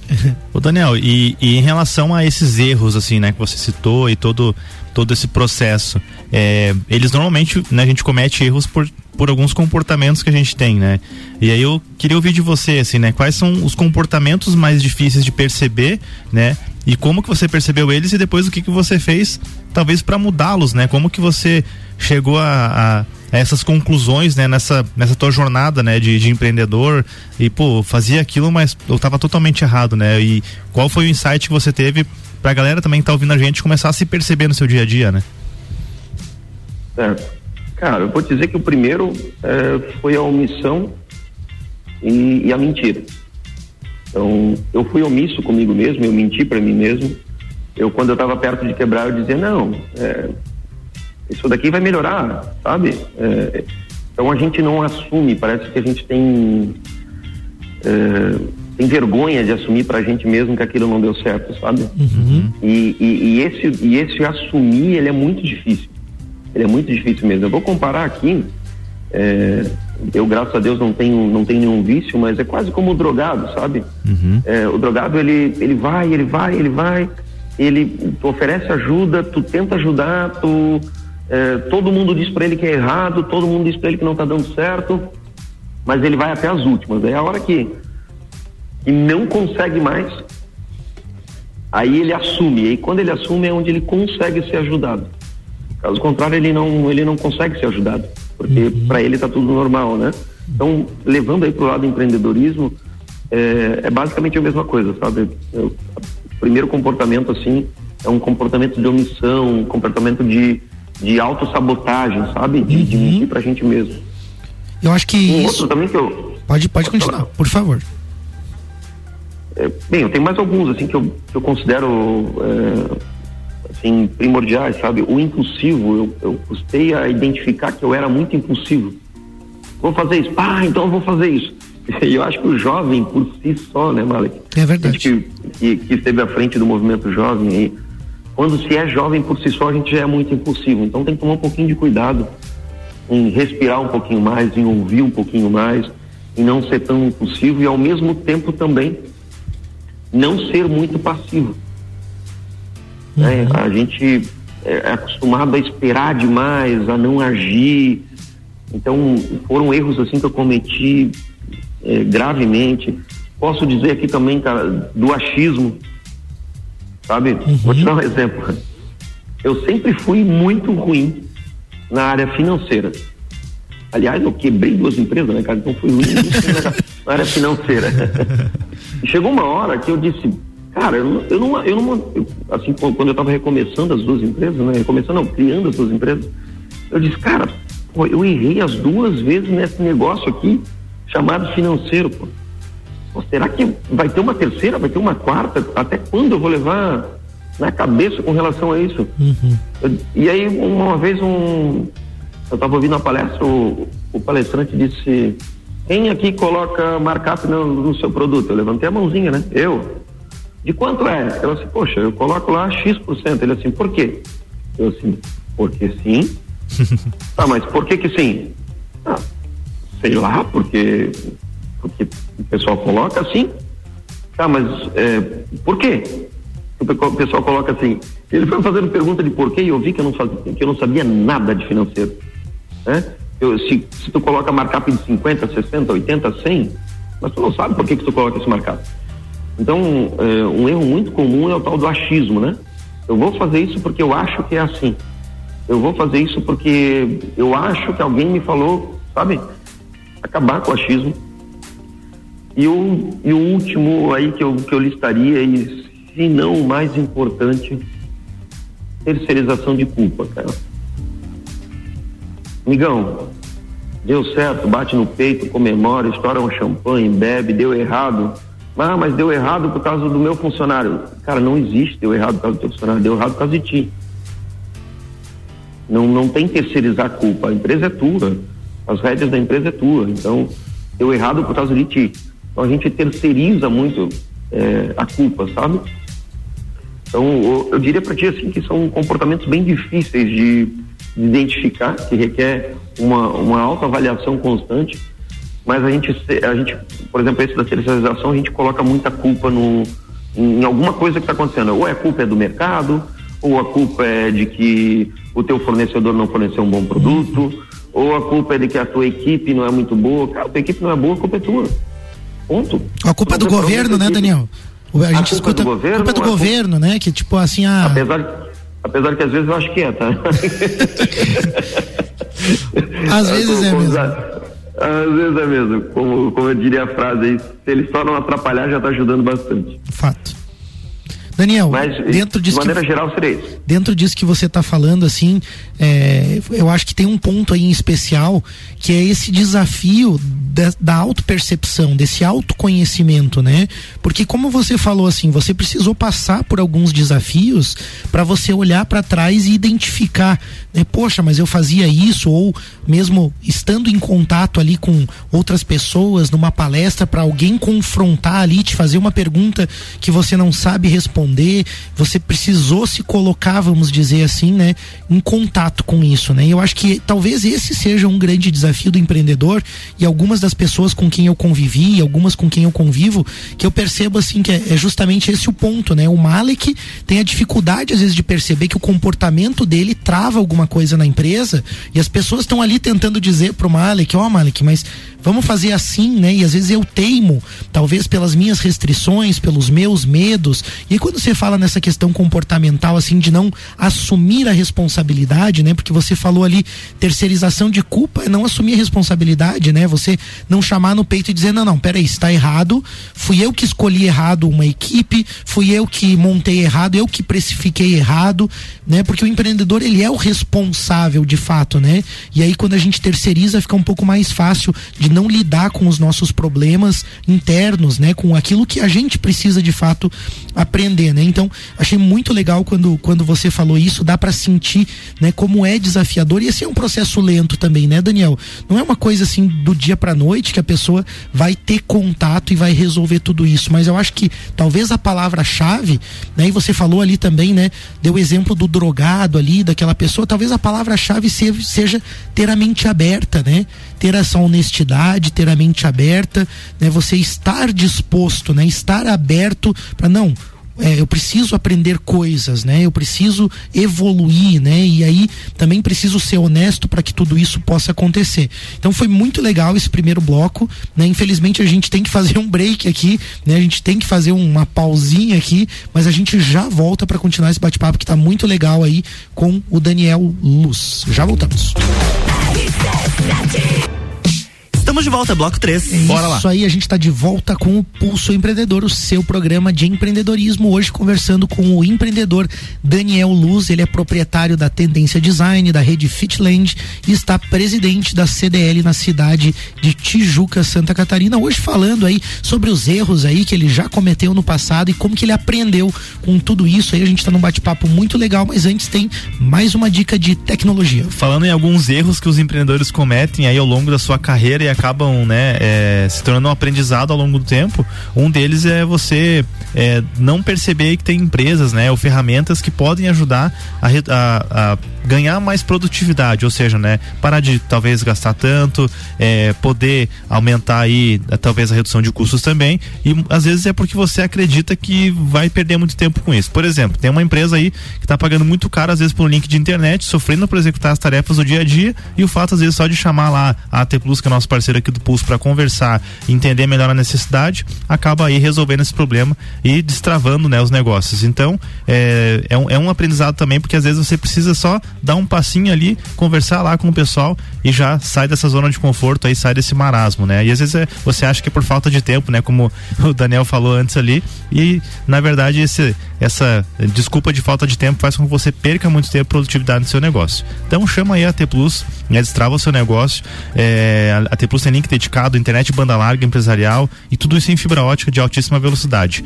Ô Daniel, e, e, em relação a esses erros, assim, né, que você citou e todo, todo esse processo, é, eles normalmente, né, a gente comete erros por, por alguns comportamentos que a gente tem, né? E aí eu queria ouvir de você, assim, né, quais são os comportamentos mais difíceis de perceber, né? E como que você percebeu eles e depois o que que você fez, talvez para mudá-los, né? Como que você chegou a, a essas conclusões, né, nessa, nessa tua jornada, né, de, de empreendedor e, pô, fazia aquilo, mas eu estava totalmente errado, né? E qual foi o insight que você teve para a galera também que tá ouvindo a gente começar a se perceber no seu dia a dia, né? É, cara, eu vou dizer que o primeiro é, foi a omissão e, e, a mentira. Então, eu fui omisso comigo mesmo, eu menti para mim mesmo. Eu, quando eu estava perto de quebrar, eu dizia, não, é, isso daqui vai melhorar, sabe? É, então a gente não assume, parece que a gente tem é, tem vergonha de assumir para a gente mesmo que aquilo não deu certo, sabe? Uhum. E, e, e, esse e esse assumir ele é muito difícil, ele é muito difícil mesmo. Eu vou comparar aqui, é, eu graças a Deus não tenho não tenho nenhum vício, mas é quase como o drogado, sabe? Uhum. É, o drogado ele ele vai, ele vai, ele vai, ele oferece ajuda, tu tenta ajudar, tu é, todo mundo diz para ele que é errado, todo mundo diz para ele que não está dando certo, mas ele vai até as últimas. É a hora que, que não consegue mais, aí ele assume. E quando ele assume é onde ele consegue ser ajudado. Caso contrário, ele não, ele não consegue ser ajudado, porque uhum. para ele está tudo normal, né? Então, levando aí para o lado do empreendedorismo, é, é, basicamente a mesma coisa, sabe? o primeiro comportamento, assim, é um comportamento de omissão, um comportamento de de autossabotagem, sabe? De, uhum. de mentir pra gente mesmo. Eu acho que um isso... também que eu... Pode, pode continuar, por favor. É, bem, eu tenho mais alguns, assim, que eu, que eu considero, é, assim, primordiais, sabe? O impulsivo, eu, eu custei a identificar que eu era muito impulsivo. Vou fazer isso, ah, então eu vou fazer isso. E eu acho que o jovem, por si só, né, Malek? É verdade. Que, que, que esteve à frente do movimento jovem aí, quando se é jovem por si só, a gente já é muito impulsivo. Então tem que tomar um pouquinho de cuidado em respirar um pouquinho mais, em ouvir um pouquinho mais, em não ser tão impulsivo e ao mesmo tempo também não ser muito passivo. Né? Uhum. A gente é acostumado a esperar demais, a não agir. Então foram erros assim que eu cometi é, gravemente. Posso dizer aqui também, cara, do achismo sabe? Uhum. Vou te dar um exemplo. Eu sempre fui muito ruim na área financeira. Aliás, eu quebrei duas empresas, né, cara? Então fui ruim na área financeira. Chegou uma hora que eu disse, cara, eu não, eu não, eu não eu, assim, quando eu estava recomeçando as duas empresas, né? Recomeçando, não, criando as duas empresas, eu disse, cara, pô, eu errei as duas vezes nesse negócio aqui chamado financeiro, pô. Será que vai ter uma terceira, vai ter uma quarta? Até quando eu vou levar na cabeça com relação a isso? Uhum. Eu, e aí, uma vez, um, eu estava ouvindo uma palestra, o, o, palestrante disse: Quem aqui coloca markup no, no, seu produto? Eu levantei a mãozinha, né? Eu. De quanto é? Eu assim, poxa, eu coloco lá X%. Ele assim, por quê? Eu assim, porque sim. ah, mas por que que sim? Ah, sei lá, porque porque o pessoal coloca assim. Tá, mas é, por quê? O pessoal coloca assim. Ele foi fazendo pergunta de porquê e eu vi que eu não, fazia, que eu não sabia nada de financeiro. Né? Eu, se, se tu coloca markup de 50, 60, 80, 100, mas tu não sabe por que, que tu coloca esse markup. Então, é, um erro muito comum é o tal do achismo, né? Eu vou fazer isso porque eu acho que é assim. Eu vou fazer isso porque eu acho que alguém me falou, sabe? Acabar com o achismo e o, e o último aí que eu, que eu listaria, e se não o mais importante, terceirização de culpa, cara. Migão, deu certo, bate no peito, comemora, estoura um champanhe, bebe, deu errado. Ah, mas deu errado por causa do meu funcionário. Cara, não existe deu errado por causa do teu funcionário, deu errado por causa de ti. Não, não tem terceirizar a culpa. A empresa é tua. As rédeas da empresa é tua. Então, deu errado por causa de ti. Então a gente terceiriza muito é, a culpa, sabe? Então eu, eu diria para ti assim que são comportamentos bem difíceis de, de identificar, que requer uma, uma autoavaliação constante, mas a gente, a gente, por exemplo, esse da terceirização, a gente coloca muita culpa no, em alguma coisa que está acontecendo. Ou a culpa é do mercado, ou a culpa é de que o teu fornecedor não forneceu um bom produto, ou a culpa é de que a tua equipe não é muito boa. Cara, a tua equipe não é boa, a culpa é tua. Ponto. A culpa é do governo, né, Daniel? A gente a culpa escuta. Do governo, culpa é do governo, né? Que tipo assim, a. Apesar, apesar que às vezes eu acho que é, tá? às vezes é mesmo. Às vezes é mesmo. Como, como eu diria a frase aí, se ele só não atrapalhar, já está ajudando bastante. Fato. Daniel, Mas, dentro disso. De maneira que, geral, seria isso. Dentro disso que você está falando, assim, é, eu acho que tem um ponto aí em especial que é esse desafio da, da autopercepção, desse autoconhecimento, né? Porque, como você falou, assim, você precisou passar por alguns desafios para você olhar para trás e identificar, né? Poxa, mas eu fazia isso, ou mesmo estando em contato ali com outras pessoas, numa palestra, para alguém confrontar ali, te fazer uma pergunta que você não sabe responder você precisou se colocar, vamos dizer assim, né, em contato com isso, né? E eu acho que talvez esse seja um grande desafio do empreendedor e algumas das pessoas com quem eu convivi, algumas com quem eu convivo, que eu percebo assim que é, é justamente esse o ponto, né? O Malek tem a dificuldade às vezes de perceber que o comportamento dele trava alguma coisa na empresa e as pessoas estão ali tentando dizer pro Malek, ó oh, Malek, mas vamos fazer assim, né? E às vezes eu teimo, talvez pelas minhas restrições, pelos meus medos. E quando você fala nessa questão comportamental, assim, de não assumir a responsabilidade, né? Porque você falou ali, terceirização de culpa é não assumir a responsabilidade, né? Você não chamar no peito e dizer, não, não, peraí, está errado, fui eu que escolhi errado uma equipe, fui eu que montei errado, eu que precifiquei errado, né? Porque o empreendedor, ele é o responsável de fato, né? E aí quando a gente terceiriza, fica um pouco mais fácil de não lidar com os nossos problemas internos, né? Com aquilo que a gente precisa de fato aprender, né? Então, achei muito legal quando, quando você falou isso, dá para sentir, né, como é desafiador e esse é um processo lento também, né, Daniel? Não é uma coisa assim do dia para noite que a pessoa vai ter contato e vai resolver tudo isso, mas eu acho que talvez a palavra-chave, né, e você falou ali também, né, deu o exemplo do drogado ali, daquela pessoa, talvez a palavra-chave seja ter a mente aberta, né? Ter essa honestidade, ter a mente aberta, né? Você estar disposto, né? Estar aberto para não, é, eu preciso aprender coisas, né? Eu preciso evoluir, né? E aí também preciso ser honesto para que tudo isso possa acontecer. Então foi muito legal esse primeiro bloco, né? Infelizmente a gente tem que fazer um break aqui, né? A gente tem que fazer uma pausinha aqui, mas a gente já volta para continuar esse bate-papo que está muito legal aí com o Daniel Luz. Já voltamos. Estamos de volta, bloco 3. É Bora lá. Isso aí, a gente está de volta com o Pulso Empreendedor, o seu programa de empreendedorismo. Hoje conversando com o empreendedor Daniel Luz. Ele é proprietário da Tendência Design, da rede Fitland e está presidente da CDL na cidade de Tijuca, Santa Catarina. Hoje falando aí sobre os erros aí que ele já cometeu no passado e como que ele aprendeu com tudo isso. Aí a gente está num bate-papo muito legal, mas antes tem mais uma dica de tecnologia. Falando em alguns erros que os empreendedores cometem aí ao longo da sua carreira e acabam né, é, se tornando um aprendizado ao longo do tempo. Um deles é você é, não perceber que tem empresas né, ou ferramentas que podem ajudar a, a, a ganhar mais produtividade, ou seja, né, parar de talvez gastar tanto, é, poder aumentar aí talvez a redução de custos também. E às vezes é porque você acredita que vai perder muito tempo com isso. Por exemplo, tem uma empresa aí que está pagando muito caro às vezes por um link de internet, sofrendo para executar as tarefas do dia a dia e o fato às vezes só de chamar lá a AT Plus, que é nosso parceiro aqui do Pulso para conversar, entender melhor a necessidade, acaba aí resolvendo esse problema e destravando né, os negócios. Então, é, é, um, é um aprendizado também, porque às vezes você precisa só dar um passinho ali, conversar lá com o pessoal e já sai dessa zona de conforto aí, sai desse marasmo, né? E às vezes é, você acha que é por falta de tempo, né? Como o Daniel falou antes ali, e na verdade esse, essa desculpa de falta de tempo faz com que você perca muito tempo produtividade no seu negócio. Então chama aí a T Plus, né? destrava o seu negócio, é, a T Plus tem link dedicado, internet banda larga empresarial e tudo isso em fibra ótica de altíssima velocidade.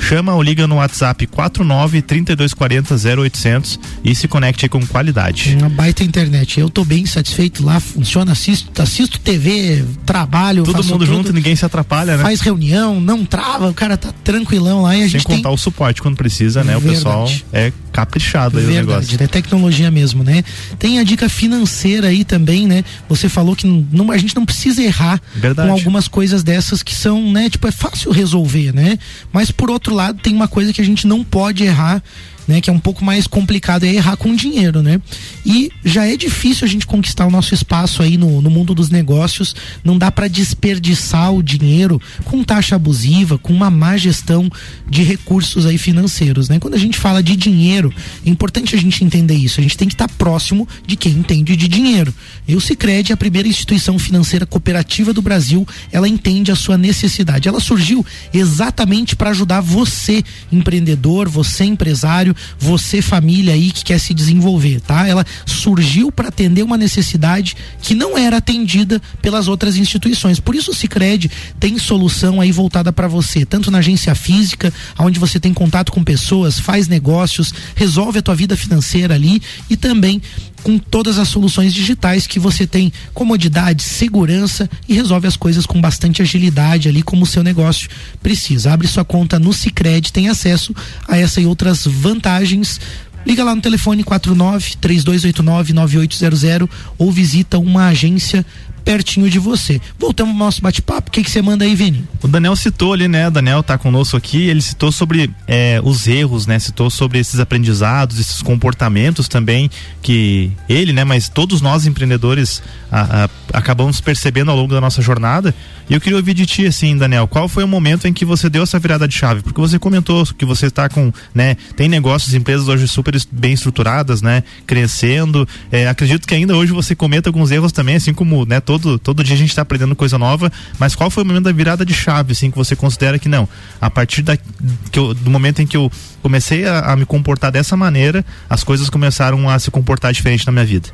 Chama ou liga no WhatsApp 49 3240 0800 e se conecte com qualidade. Uma baita internet. Eu tô bem satisfeito lá, funciona, assisto, assisto TV, trabalho. Todo mundo tudo, junto, ninguém se atrapalha, né? Faz reunião, não trava, o cara tá tranquilão lá e a Sem gente contar tem... o suporte quando precisa, né? Verdade. O pessoal é caprichado aí Verdade, o negócio. né? Tecnologia mesmo, né? Tem a dica financeira aí também, né? Você falou que não, a gente não precisa errar Verdade. com algumas coisas dessas que são, né? Tipo, é fácil resolver, né? Mas por outro lado, tem uma coisa que a gente não pode errar né, que é um pouco mais complicado é errar com dinheiro, né? E já é difícil a gente conquistar o nosso espaço aí no, no mundo dos negócios, não dá para desperdiçar o dinheiro com taxa abusiva, com uma má gestão de recursos aí financeiros, né? Quando a gente fala de dinheiro, é importante a gente entender isso, a gente tem que estar tá próximo de quem entende de dinheiro. E o Sicredi é a primeira instituição financeira cooperativa do Brasil, ela entende a sua necessidade. Ela surgiu exatamente para ajudar você, empreendedor, você empresário, você família aí que quer se desenvolver, tá? Ela surgiu para atender uma necessidade que não era atendida pelas outras instituições. Por isso o Sicredi tem solução aí voltada para você, tanto na agência física, onde você tem contato com pessoas, faz negócios, resolve a tua vida financeira ali e também com todas as soluções digitais que você tem comodidade, segurança e resolve as coisas com bastante agilidade ali como o seu negócio precisa. Abre sua conta no Sicredi, tem acesso a essa e outras vantagens Liga lá no telefone 49 3289 9800 ou visita uma agência pertinho de você. Voltamos ao nosso bate-papo. O que, que você manda aí, Vini? O Daniel citou ali, né? O Daniel tá conosco aqui. Ele citou sobre é, os erros, né? Citou sobre esses aprendizados, esses comportamentos também que ele, né? Mas todos nós empreendedores a, a, acabamos percebendo ao longo da nossa jornada. E eu queria ouvir de ti, assim, Daniel, qual foi o momento em que você deu essa virada de chave? Porque você comentou que você está com, né? Tem negócios, empresas hoje super bem estruturadas, né? Crescendo. É, acredito que ainda hoje você cometa alguns erros também, assim como, né? Todo, todo dia a gente está aprendendo coisa nova. Mas qual foi o momento da virada de chave, assim, que você considera que não? A partir da, que eu, do momento em que eu comecei a, a me comportar dessa maneira, as coisas começaram a se comportar diferente na minha vida.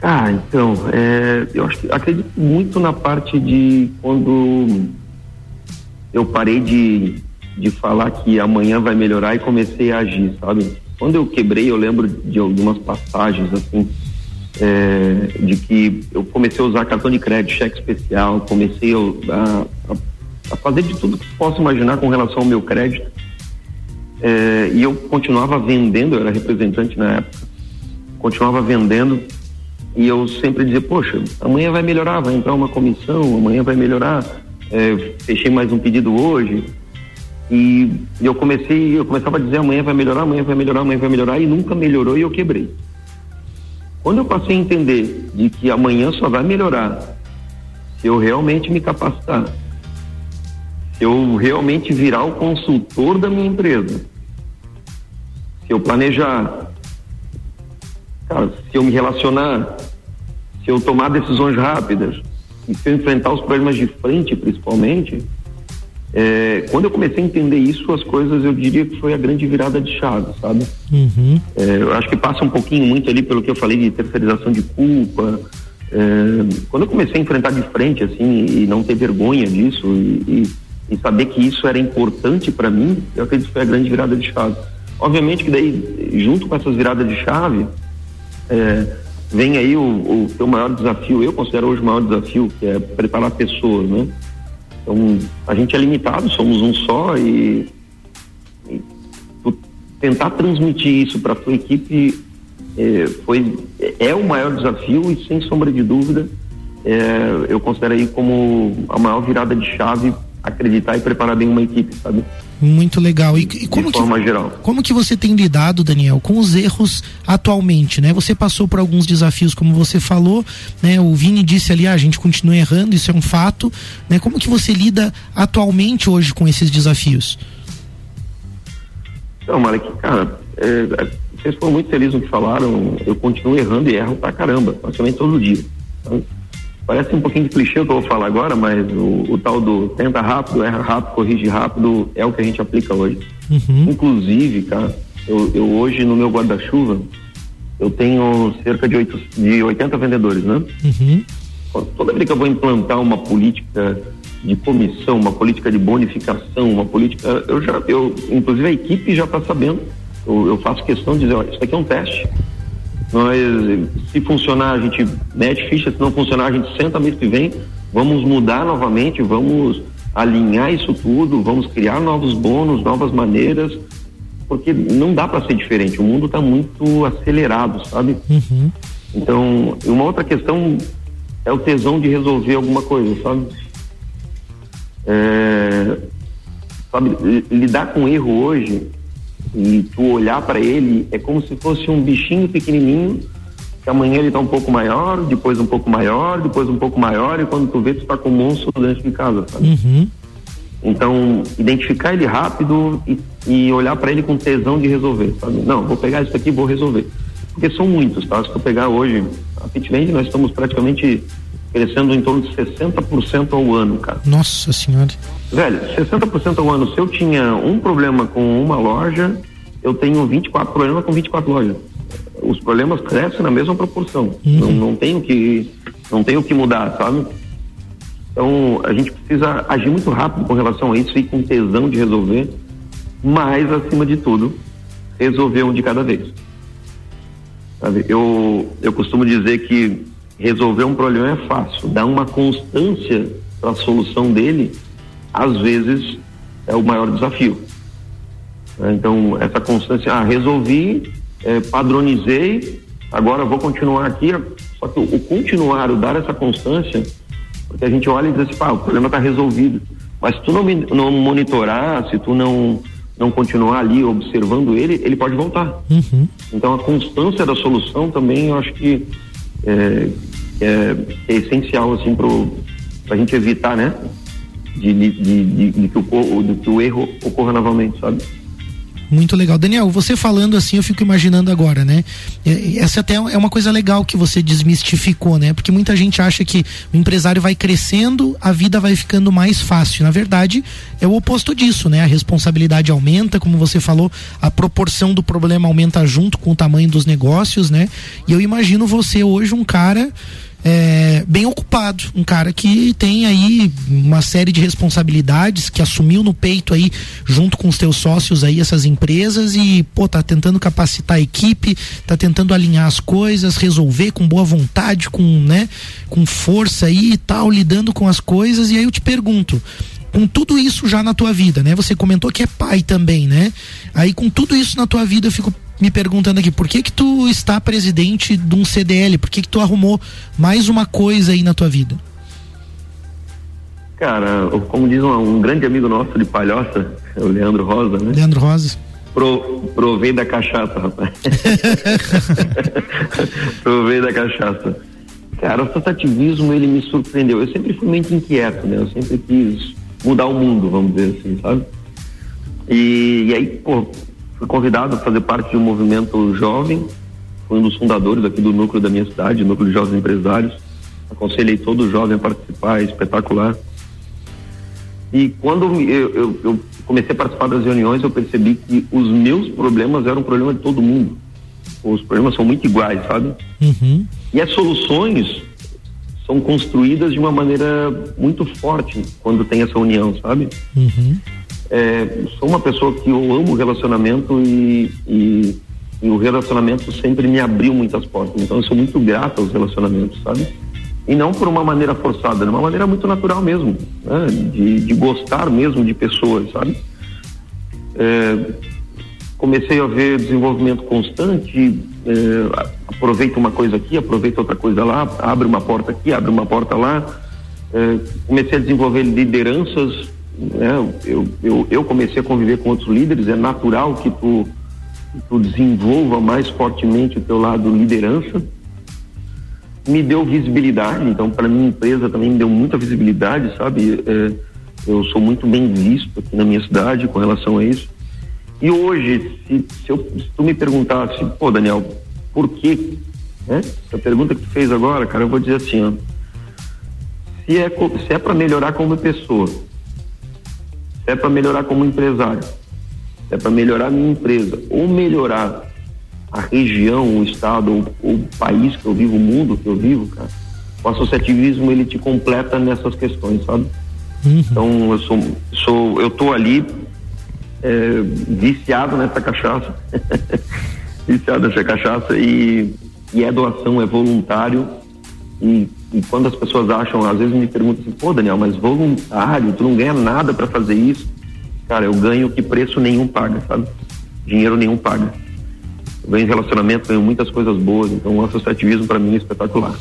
Ah, então, é, eu acho que acredito muito na parte de quando eu parei de, de falar que amanhã vai melhorar e comecei a agir, sabe? Quando eu quebrei, eu lembro de algumas passagens, assim, é, de que eu comecei a usar cartão de crédito, cheque especial, comecei a, a, a fazer de tudo que posso imaginar com relação ao meu crédito. É, e eu continuava vendendo, eu era representante na época, continuava vendendo e eu sempre dizia, poxa, amanhã vai melhorar, vai entrar uma comissão, amanhã vai melhorar, é, fechei mais um pedido hoje. E, eu comecei, eu começava a dizer amanhã vai melhorar, amanhã vai melhorar, amanhã vai melhorar, e nunca melhorou e eu quebrei. Quando eu passei a entender de que amanhã só vai melhorar se eu realmente me capacitar, se eu realmente virar o consultor da minha empresa, se eu planejar, cara, se eu me relacionar, se eu tomar decisões rápidas e se eu enfrentar os problemas de frente, principalmente, é, quando eu comecei a entender isso, as coisas eu diria que foi a grande virada de chave, sabe? Uhum. É, eu acho que passa um pouquinho muito ali pelo que eu falei de terceirização de culpa. É, quando eu comecei a enfrentar de frente, assim, e não ter vergonha disso e, e, e saber que isso era importante para mim, eu acredito que foi a grande virada de chave. Obviamente que daí, junto com essas viradas de chave, é, vem aí o, o teu maior desafio, eu considero hoje o maior desafio, que é preparar pessoas, né? Então, a gente é limitado, somos um só e, e tentar transmitir isso para a tua equipe é, foi, é o maior desafio e, sem sombra de dúvida, é, eu considero aí como a maior virada de chave acreditar e preparar bem uma equipe, sabe? Muito legal. E, e como, de forma que, geral. como que você tem lidado, Daniel, com os erros atualmente, né? Você passou por alguns desafios, como você falou, né? O Vini disse ali, ah, a gente continua errando, isso é um fato, né? Como que você lida atualmente hoje com esses desafios? Então, Malek, cara, é, vocês foram muito felizes no que falaram, eu continuo errando e erro pra caramba, praticamente todo dia. Então, Parece um pouquinho de clichê o que eu vou falar agora, mas o, o tal do tenta rápido, erra rápido, corrige rápido é o que a gente aplica hoje. Uhum. Inclusive, cara, eu, eu, hoje no meu guarda-chuva eu tenho cerca de, 8, de 80 vendedores, né? Uhum. Toda vez que eu vou implantar uma política de comissão, uma política de bonificação, uma política, eu já, eu, inclusive a equipe já está sabendo. Eu, eu, faço questão de dizer, olha, isso aqui é um teste. Nós, se funcionar, a gente mete ficha, se não funcionar, a gente senta mês que vem, vamos mudar novamente, vamos alinhar isso tudo, vamos criar novos bônus, novas maneiras. porque não dá para ser diferente. O mundo está muito acelerado, sabe? Uhum. Então, uma outra questão é o tesão de resolver alguma coisa, sabe? É, sabe, lidar com erro hoje e tu olhar para ele é como se fosse um bichinho pequenininho que amanhã ele tá um pouco maior, depois um pouco maior, depois um pouco maior e quando tu vê tu tá com um monstro dentro de casa, sabe? Uhum. Então, identificar ele rápido e, e olhar para ele com tesão de resolver, sabe? Não, vou pegar isso aqui vou resolver. Porque são muitos, tá? Se eu pegar hoje, a Pitland, nós estamos praticamente crescendo em torno de 60% ao ano, cara. Nossa senhora. Velho, 60% ao ano. Se eu tinha um problema com uma loja, eu tenho 24 problemas com 24 lojas. Os problemas crescem na mesma proporção. Uhum. Não, não tenho que não tenho que mudar, sabe? Então, a gente precisa agir muito rápido com relação a isso e com tesão de resolver, mas, acima de tudo, resolver um de cada vez. Sabe? Eu, eu costumo dizer que resolver um problema é fácil, dar uma constância para a solução dele, às vezes, é o maior desafio. Então, essa constância, ah, resolvi, eh, padronizei, agora vou continuar aqui, só que o, continuar, o dar essa constância, porque a gente olha e diz assim, pá, o problema está resolvido. Mas se tu não, não monitorar, se tu não, não continuar ali observando ele, ele pode voltar. Uhum. Então a constância da solução também eu acho que é, é, é essencial assim para a gente evitar, né? De, de, de, de, que o, de que o erro ocorra novamente, sabe? Muito legal. Daniel, você falando assim, eu fico imaginando agora, né? Essa até é uma coisa legal que você desmistificou, né? Porque muita gente acha que o empresário vai crescendo, a vida vai ficando mais fácil. Na verdade, é o oposto disso, né? A responsabilidade aumenta, como você falou, a proporção do problema aumenta junto com o tamanho dos negócios, né? E eu imagino você hoje um cara é, bem ocupado, um cara que tem aí uma série de responsabilidades, que assumiu no peito aí, junto com os teus sócios aí, essas empresas e, pô, tá tentando capacitar a equipe, tá tentando alinhar as coisas, resolver com boa vontade, com, né, com força aí e tal, lidando com as coisas, e aí eu te pergunto, com tudo isso já na tua vida, né? Você comentou que é pai também, né? Aí com tudo isso na tua vida, eu fico me perguntando aqui, por que que tu está presidente de um CDL? Por que que tu arrumou mais uma coisa aí na tua vida? Cara, como diz um, um grande amigo nosso de Palhoça, é o Leandro Rosa, né? Leandro Rosa. Pro, provei da cachaça, rapaz. provei da cachaça. Cara, o associativismo, ele me surpreendeu. Eu sempre fui muito inquieto, né? Eu sempre quis mudar o mundo, vamos dizer assim, sabe? E, e aí, pô, fui convidado a fazer parte de um movimento jovem, fui um dos fundadores aqui do núcleo da minha cidade, núcleo de jovens empresários. Aconselhei todo jovem a participar, é espetacular. E quando eu, eu, eu, comecei a participar das reuniões, eu percebi que os meus problemas eram problema de todo mundo. Os problemas são muito iguais, sabe? Uhum. E as soluções são construídas de uma maneira muito forte quando tem essa união, sabe? Uhum. É, sou uma pessoa que eu amo relacionamento e, e, e, o relacionamento sempre me abriu muitas portas. Então eu sou muito grato aos relacionamentos, sabe? E não por uma maneira forçada, de uma maneira muito natural mesmo, né? de, de gostar mesmo de pessoas, sabe? É, comecei a ver desenvolvimento constante, é, aproveita uma coisa aqui, aproveita outra coisa lá, abre uma porta aqui, abre uma porta lá. É, comecei a desenvolver lideranças né? Eu, eu, eu comecei a conviver com outros líderes, é natural que tu, que tu desenvolva mais fortemente o teu lado liderança. Me deu visibilidade, então para minha empresa também me deu muita visibilidade, sabe? É, eu sou muito bem visto aqui na minha cidade com relação a isso. E hoje, se, se, eu, se tu me perguntasse, pô, Daniel, por quê? Né? Essa pergunta que tu fez agora, cara, eu vou dizer assim, ó, se é, se é para melhorar como pessoa, é para melhorar como empresário, é para melhorar a minha empresa, ou melhorar a região, o estado, ou, o país que eu vivo, o mundo que eu vivo, cara, o associativismo ele te completa nessas questões, sabe? Uhum. Então eu sou, sou, eu tô ali é, viciado nessa cachaça, viciado nessa cachaça e, e é doação, é voluntário. E e quando as pessoas acham, às vezes me perguntam assim, pô, Daniel, mas voluntário, tu não ganha nada para fazer isso. Cara, eu ganho que preço nenhum paga, sabe? dinheiro nenhum paga. Eu ganho relacionamento, ganho muitas coisas boas, então o associativismo para mim é espetacular.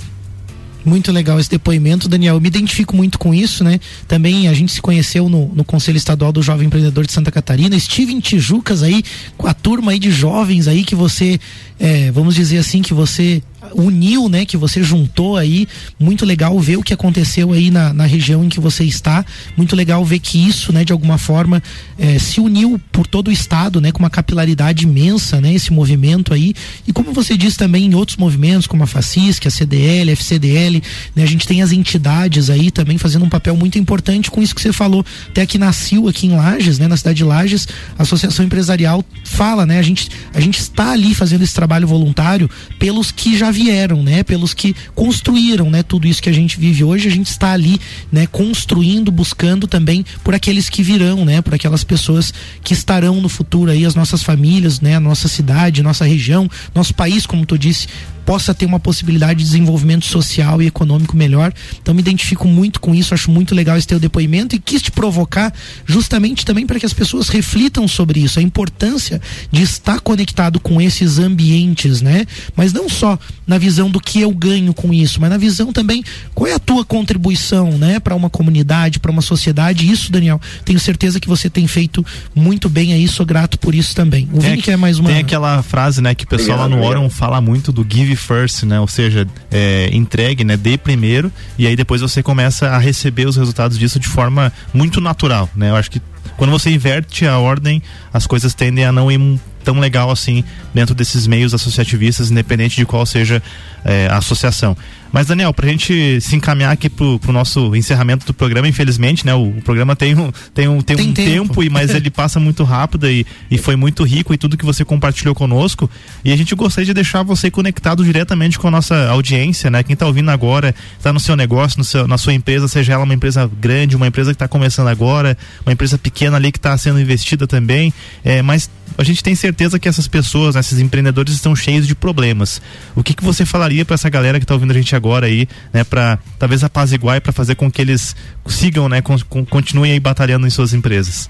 Muito legal esse depoimento, Daniel. Eu me identifico muito com isso, né? Também a gente se conheceu no, no Conselho Estadual do Jovem Empreendedor de Santa Catarina. Estive em Tijucas aí, com a turma aí de jovens aí que você, é, vamos dizer assim, que você uniu, né, que você juntou aí. Muito legal ver o que aconteceu aí na, na região em que você está. Muito legal ver que isso, né, de alguma forma, eh, se uniu por todo o estado, né, com uma capilaridade imensa, né, esse movimento aí. E como você disse também em outros movimentos, como a FACISC, a CDL, a FCDL, né, a gente tem as entidades aí também fazendo um papel muito importante com isso que você falou. Até aqui nasceu aqui em Lages, né, na cidade de Lages, a Associação Empresarial fala, né, a gente, a gente está ali fazendo esse trabalho voluntário pelos que já vieram, né? Pelos que construíram, né? Tudo isso que a gente vive hoje, a gente está ali, né? Construindo, buscando também por aqueles que virão, né? Por aquelas pessoas que estarão no futuro aí, as nossas famílias, né? A nossa cidade, nossa região, nosso país, como tu disse, possa ter uma possibilidade de desenvolvimento social e econômico melhor. Então me identifico muito com isso, acho muito legal esse teu depoimento e quis te provocar justamente também para que as pessoas reflitam sobre isso, a importância de estar conectado com esses ambientes, né? Mas não só na visão do que eu ganho com isso, mas na visão também qual é a tua contribuição, né, para uma comunidade, para uma sociedade. Isso, Daniel, tenho certeza que você tem feito muito bem aí, sou grato por isso também. O Vini quer mais uma Tem aquela frase, né, que o pessoal lá no Oron fala muito do give first, né? Ou seja, é, entregue, né? Dê primeiro e aí depois você começa a receber os resultados disso de forma muito natural, né? Eu acho que quando você inverte a ordem, as coisas tendem a não ir tão legal assim dentro desses meios associativistas, independente de qual seja é, a associação. Mas, Daniel, para a gente se encaminhar aqui para o nosso encerramento do programa, infelizmente, né? O, o programa tem um, tem um, tem, tem um tempo. tempo, mas ele passa muito rápido e, e foi muito rico e tudo que você compartilhou conosco. E a gente gostaria de deixar você conectado diretamente com a nossa audiência, né? Quem está ouvindo agora, está no seu negócio, no seu, na sua empresa, seja ela uma empresa grande, uma empresa que está começando agora, uma empresa pequena ali que está sendo investida também, é, mas a gente tem certeza que essas pessoas, né, esses empreendedores estão cheios de problemas. O que, que você falaria para essa galera que está ouvindo a gente agora aí, né, para talvez apaziguar e para fazer com que eles sigam, né, com, continuem aí batalhando em suas empresas?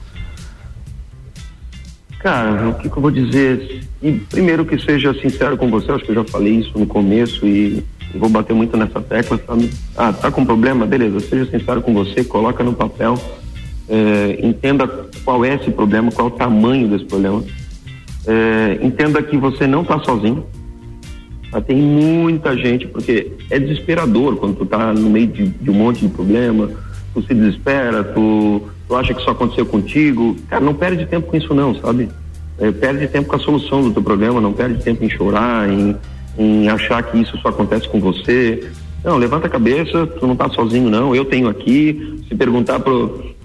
Cara, o que, que eu vou dizer? E primeiro que seja sincero com você, acho que eu já falei isso no começo e vou bater muito nessa tecla, sabe? Ah, tá com problema? Beleza, seja sincero com você, coloca no papel, é, entenda qual é esse problema, qual é o tamanho desse problema. É, entenda que você não está sozinho, Tá? Tem muita gente, porque é desesperador quando tu tá no meio de, de um monte de problema, tu se desespera, tu, tu acha que só aconteceu contigo. Cara, não perde tempo com isso não, sabe? É, perde tempo com a solução do teu problema, não perde tempo em chorar, em, em achar que isso só acontece com você. Não, levanta a cabeça, tu não tá sozinho não, eu tenho aqui, se perguntar pro,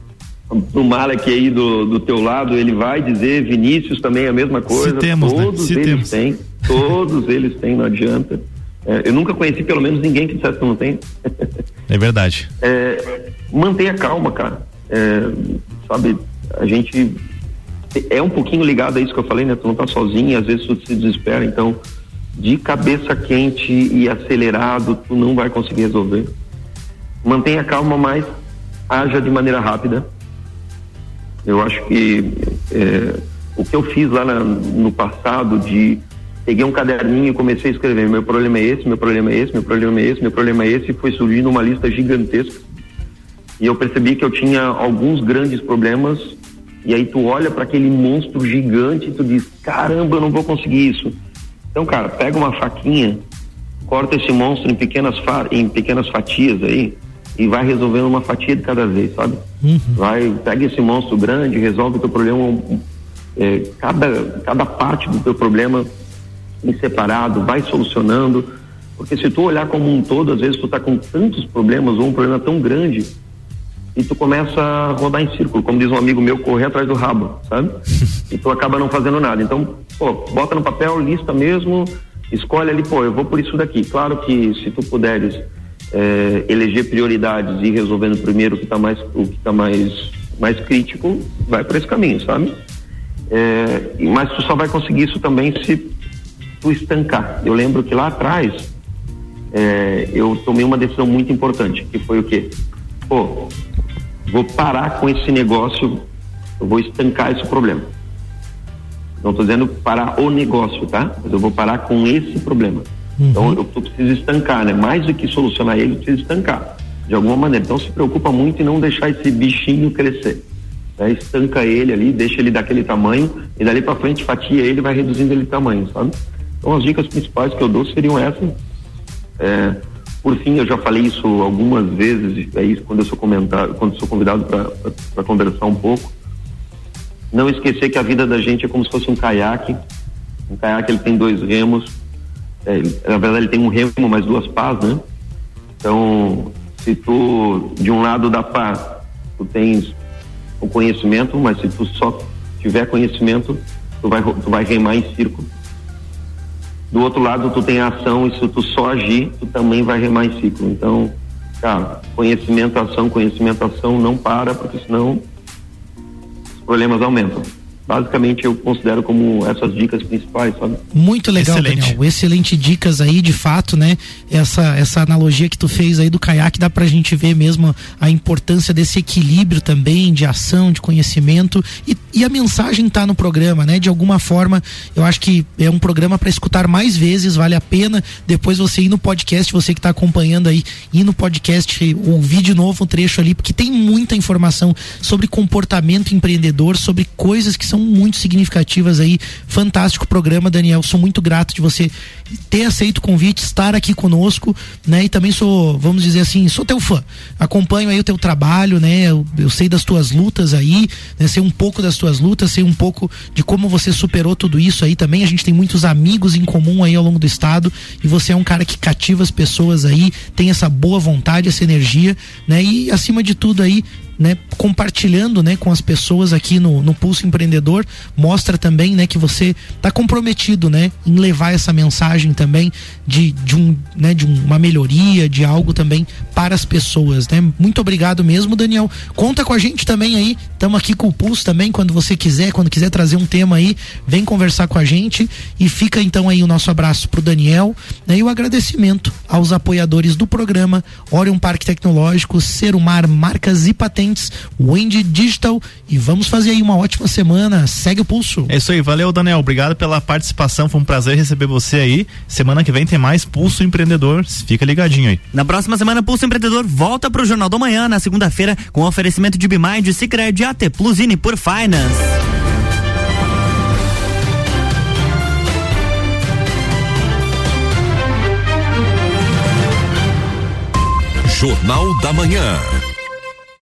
pro Malek aí do, do teu lado, ele vai dizer, Vinícius também é a mesma coisa, se temos, né? todos né? eles temos. têm. Todos eles têm, não adianta. É, eu nunca conheci pelo menos ninguém que dissesse que não tem. É verdade. É, mantenha calma, cara. É, sabe, a gente é um pouquinho ligado a isso que eu falei, né? Tu não tá sozinho, às vezes tu se desespera, então de cabeça quente e acelerado, tu não vai conseguir resolver. Mantenha calma, mas haja de maneira rápida. Eu acho que é, o que eu fiz lá na, no passado de peguei um caderninho e comecei a escrever. Meu problema é esse, meu problema é esse, meu problema é esse, meu problema é esse, e foi surgindo uma lista gigantesca. E eu percebi que eu tinha alguns grandes problemas. E aí tu olha para aquele monstro gigante e tu diz: caramba, eu não vou conseguir isso. Então, cara, pega uma faquinha, corta esse monstro em pequenas, em pequenas fatias aí e vai resolvendo uma fatia de cada vez, sabe? Uhum. Vai, pega esse monstro grande, resolve o teu problema. É, cada, cada parte do teu problema em separado, vai solucionando, porque se tu olhar como um todo, às vezes tu tá com tantos problemas ou um problema tão grande e tu começa a rodar em círculo, como diz um amigo meu, correr atrás do rabo, sabe? E tu acaba não fazendo nada. Então, pô, bota no papel, lista mesmo, escolhe ali, pô, eu vou por isso daqui. Claro que se tu puderes é, eleger prioridades e ir resolvendo primeiro o que está mais o que tá mais mais crítico, vai por esse caminho, sabe? É, mas tu só vai conseguir isso também se tu estancar. Eu lembro que lá atrás é, eu tomei uma decisão muito importante, que foi o quê? Pô, vou parar com esse negócio, eu vou estancar esse problema. Não estou dizendo parar o negócio, tá? Mas eu vou parar com esse problema. Uhum. Então eu, eu preciso estancar, né? Mais do que solucionar ele, eu preciso estancar de alguma maneira. Então se preocupa muito em não deixar esse bichinho crescer. Né? Estanca ele ali, deixa ele daquele tamanho e dali para frente fatia ele vai reduzindo ele tamanho, sabe? Então as dicas principais que eu dou seriam essas. É, por fim, eu já falei isso algumas vezes, é isso quando eu sou quando sou convidado para conversar um pouco. Não esquecer que a vida da gente é como se fosse um caiaque. Um caiaque ele tem dois remos. É, na verdade ele tem um remo, mas duas pás, né? Então, se tu de um lado da pá, tu tens o conhecimento, mas se tu só tiver conhecimento, tu vai tu vai remar em círculo. Do outro lado, tu tem ação e se tu só agir, tu também vai remar em ciclo. Então, cara, conhecimento, ação, conhecimento, ação, não para, porque senão os problemas aumentam basicamente eu considero como essas dicas principais, sabe? Muito legal, Excelente. Daniel. Excelente dicas aí, de fato, né? Essa, essa analogia que tu fez aí do caiaque dá pra gente ver mesmo a importância desse equilíbrio também de ação, de conhecimento e, e a mensagem tá no programa, né? De alguma forma, eu acho que é um programa para escutar mais vezes, vale a pena depois você ir no podcast, você que tá acompanhando aí, ir no podcast, ouvir de novo um trecho ali, porque tem muita informação sobre comportamento empreendedor, sobre coisas que são muito significativas aí. Fantástico programa, Daniel. Sou muito grato de você ter aceito o convite, estar aqui conosco, né? E também sou, vamos dizer assim, sou teu fã. Acompanho aí o teu trabalho, né? Eu, eu sei das tuas lutas aí, né? Sei um pouco das tuas lutas, sei um pouco de como você superou tudo isso aí também. A gente tem muitos amigos em comum aí ao longo do estado e você é um cara que cativa as pessoas aí, tem essa boa vontade, essa energia, né? E acima de tudo aí, né, compartilhando né, com as pessoas aqui no, no Pulso Empreendedor, mostra também né, que você está comprometido né, em levar essa mensagem também de, de, um, né, de uma melhoria, de algo também para as pessoas. Né? Muito obrigado mesmo, Daniel. Conta com a gente também aí. Estamos aqui com o Pulso também, quando você quiser, quando quiser trazer um tema aí, vem conversar com a gente. E fica então aí o nosso abraço para o Daniel né, e o agradecimento aos apoiadores do programa Orion Parque Tecnológico, Serumar Marcas e Patentes Patentes, Wendy Digital e vamos fazer aí uma ótima semana. Segue o pulso. É isso aí, valeu Daniel, obrigado pela participação, foi um prazer receber você aí. Semana que vem tem mais Pulso Empreendedor, fica ligadinho aí. Na próxima semana, Pulso Empreendedor volta pro Jornal da Manhã, na segunda-feira, com oferecimento de Bimind, Cicred, AT Plus e por Finance. Jornal da Manhã.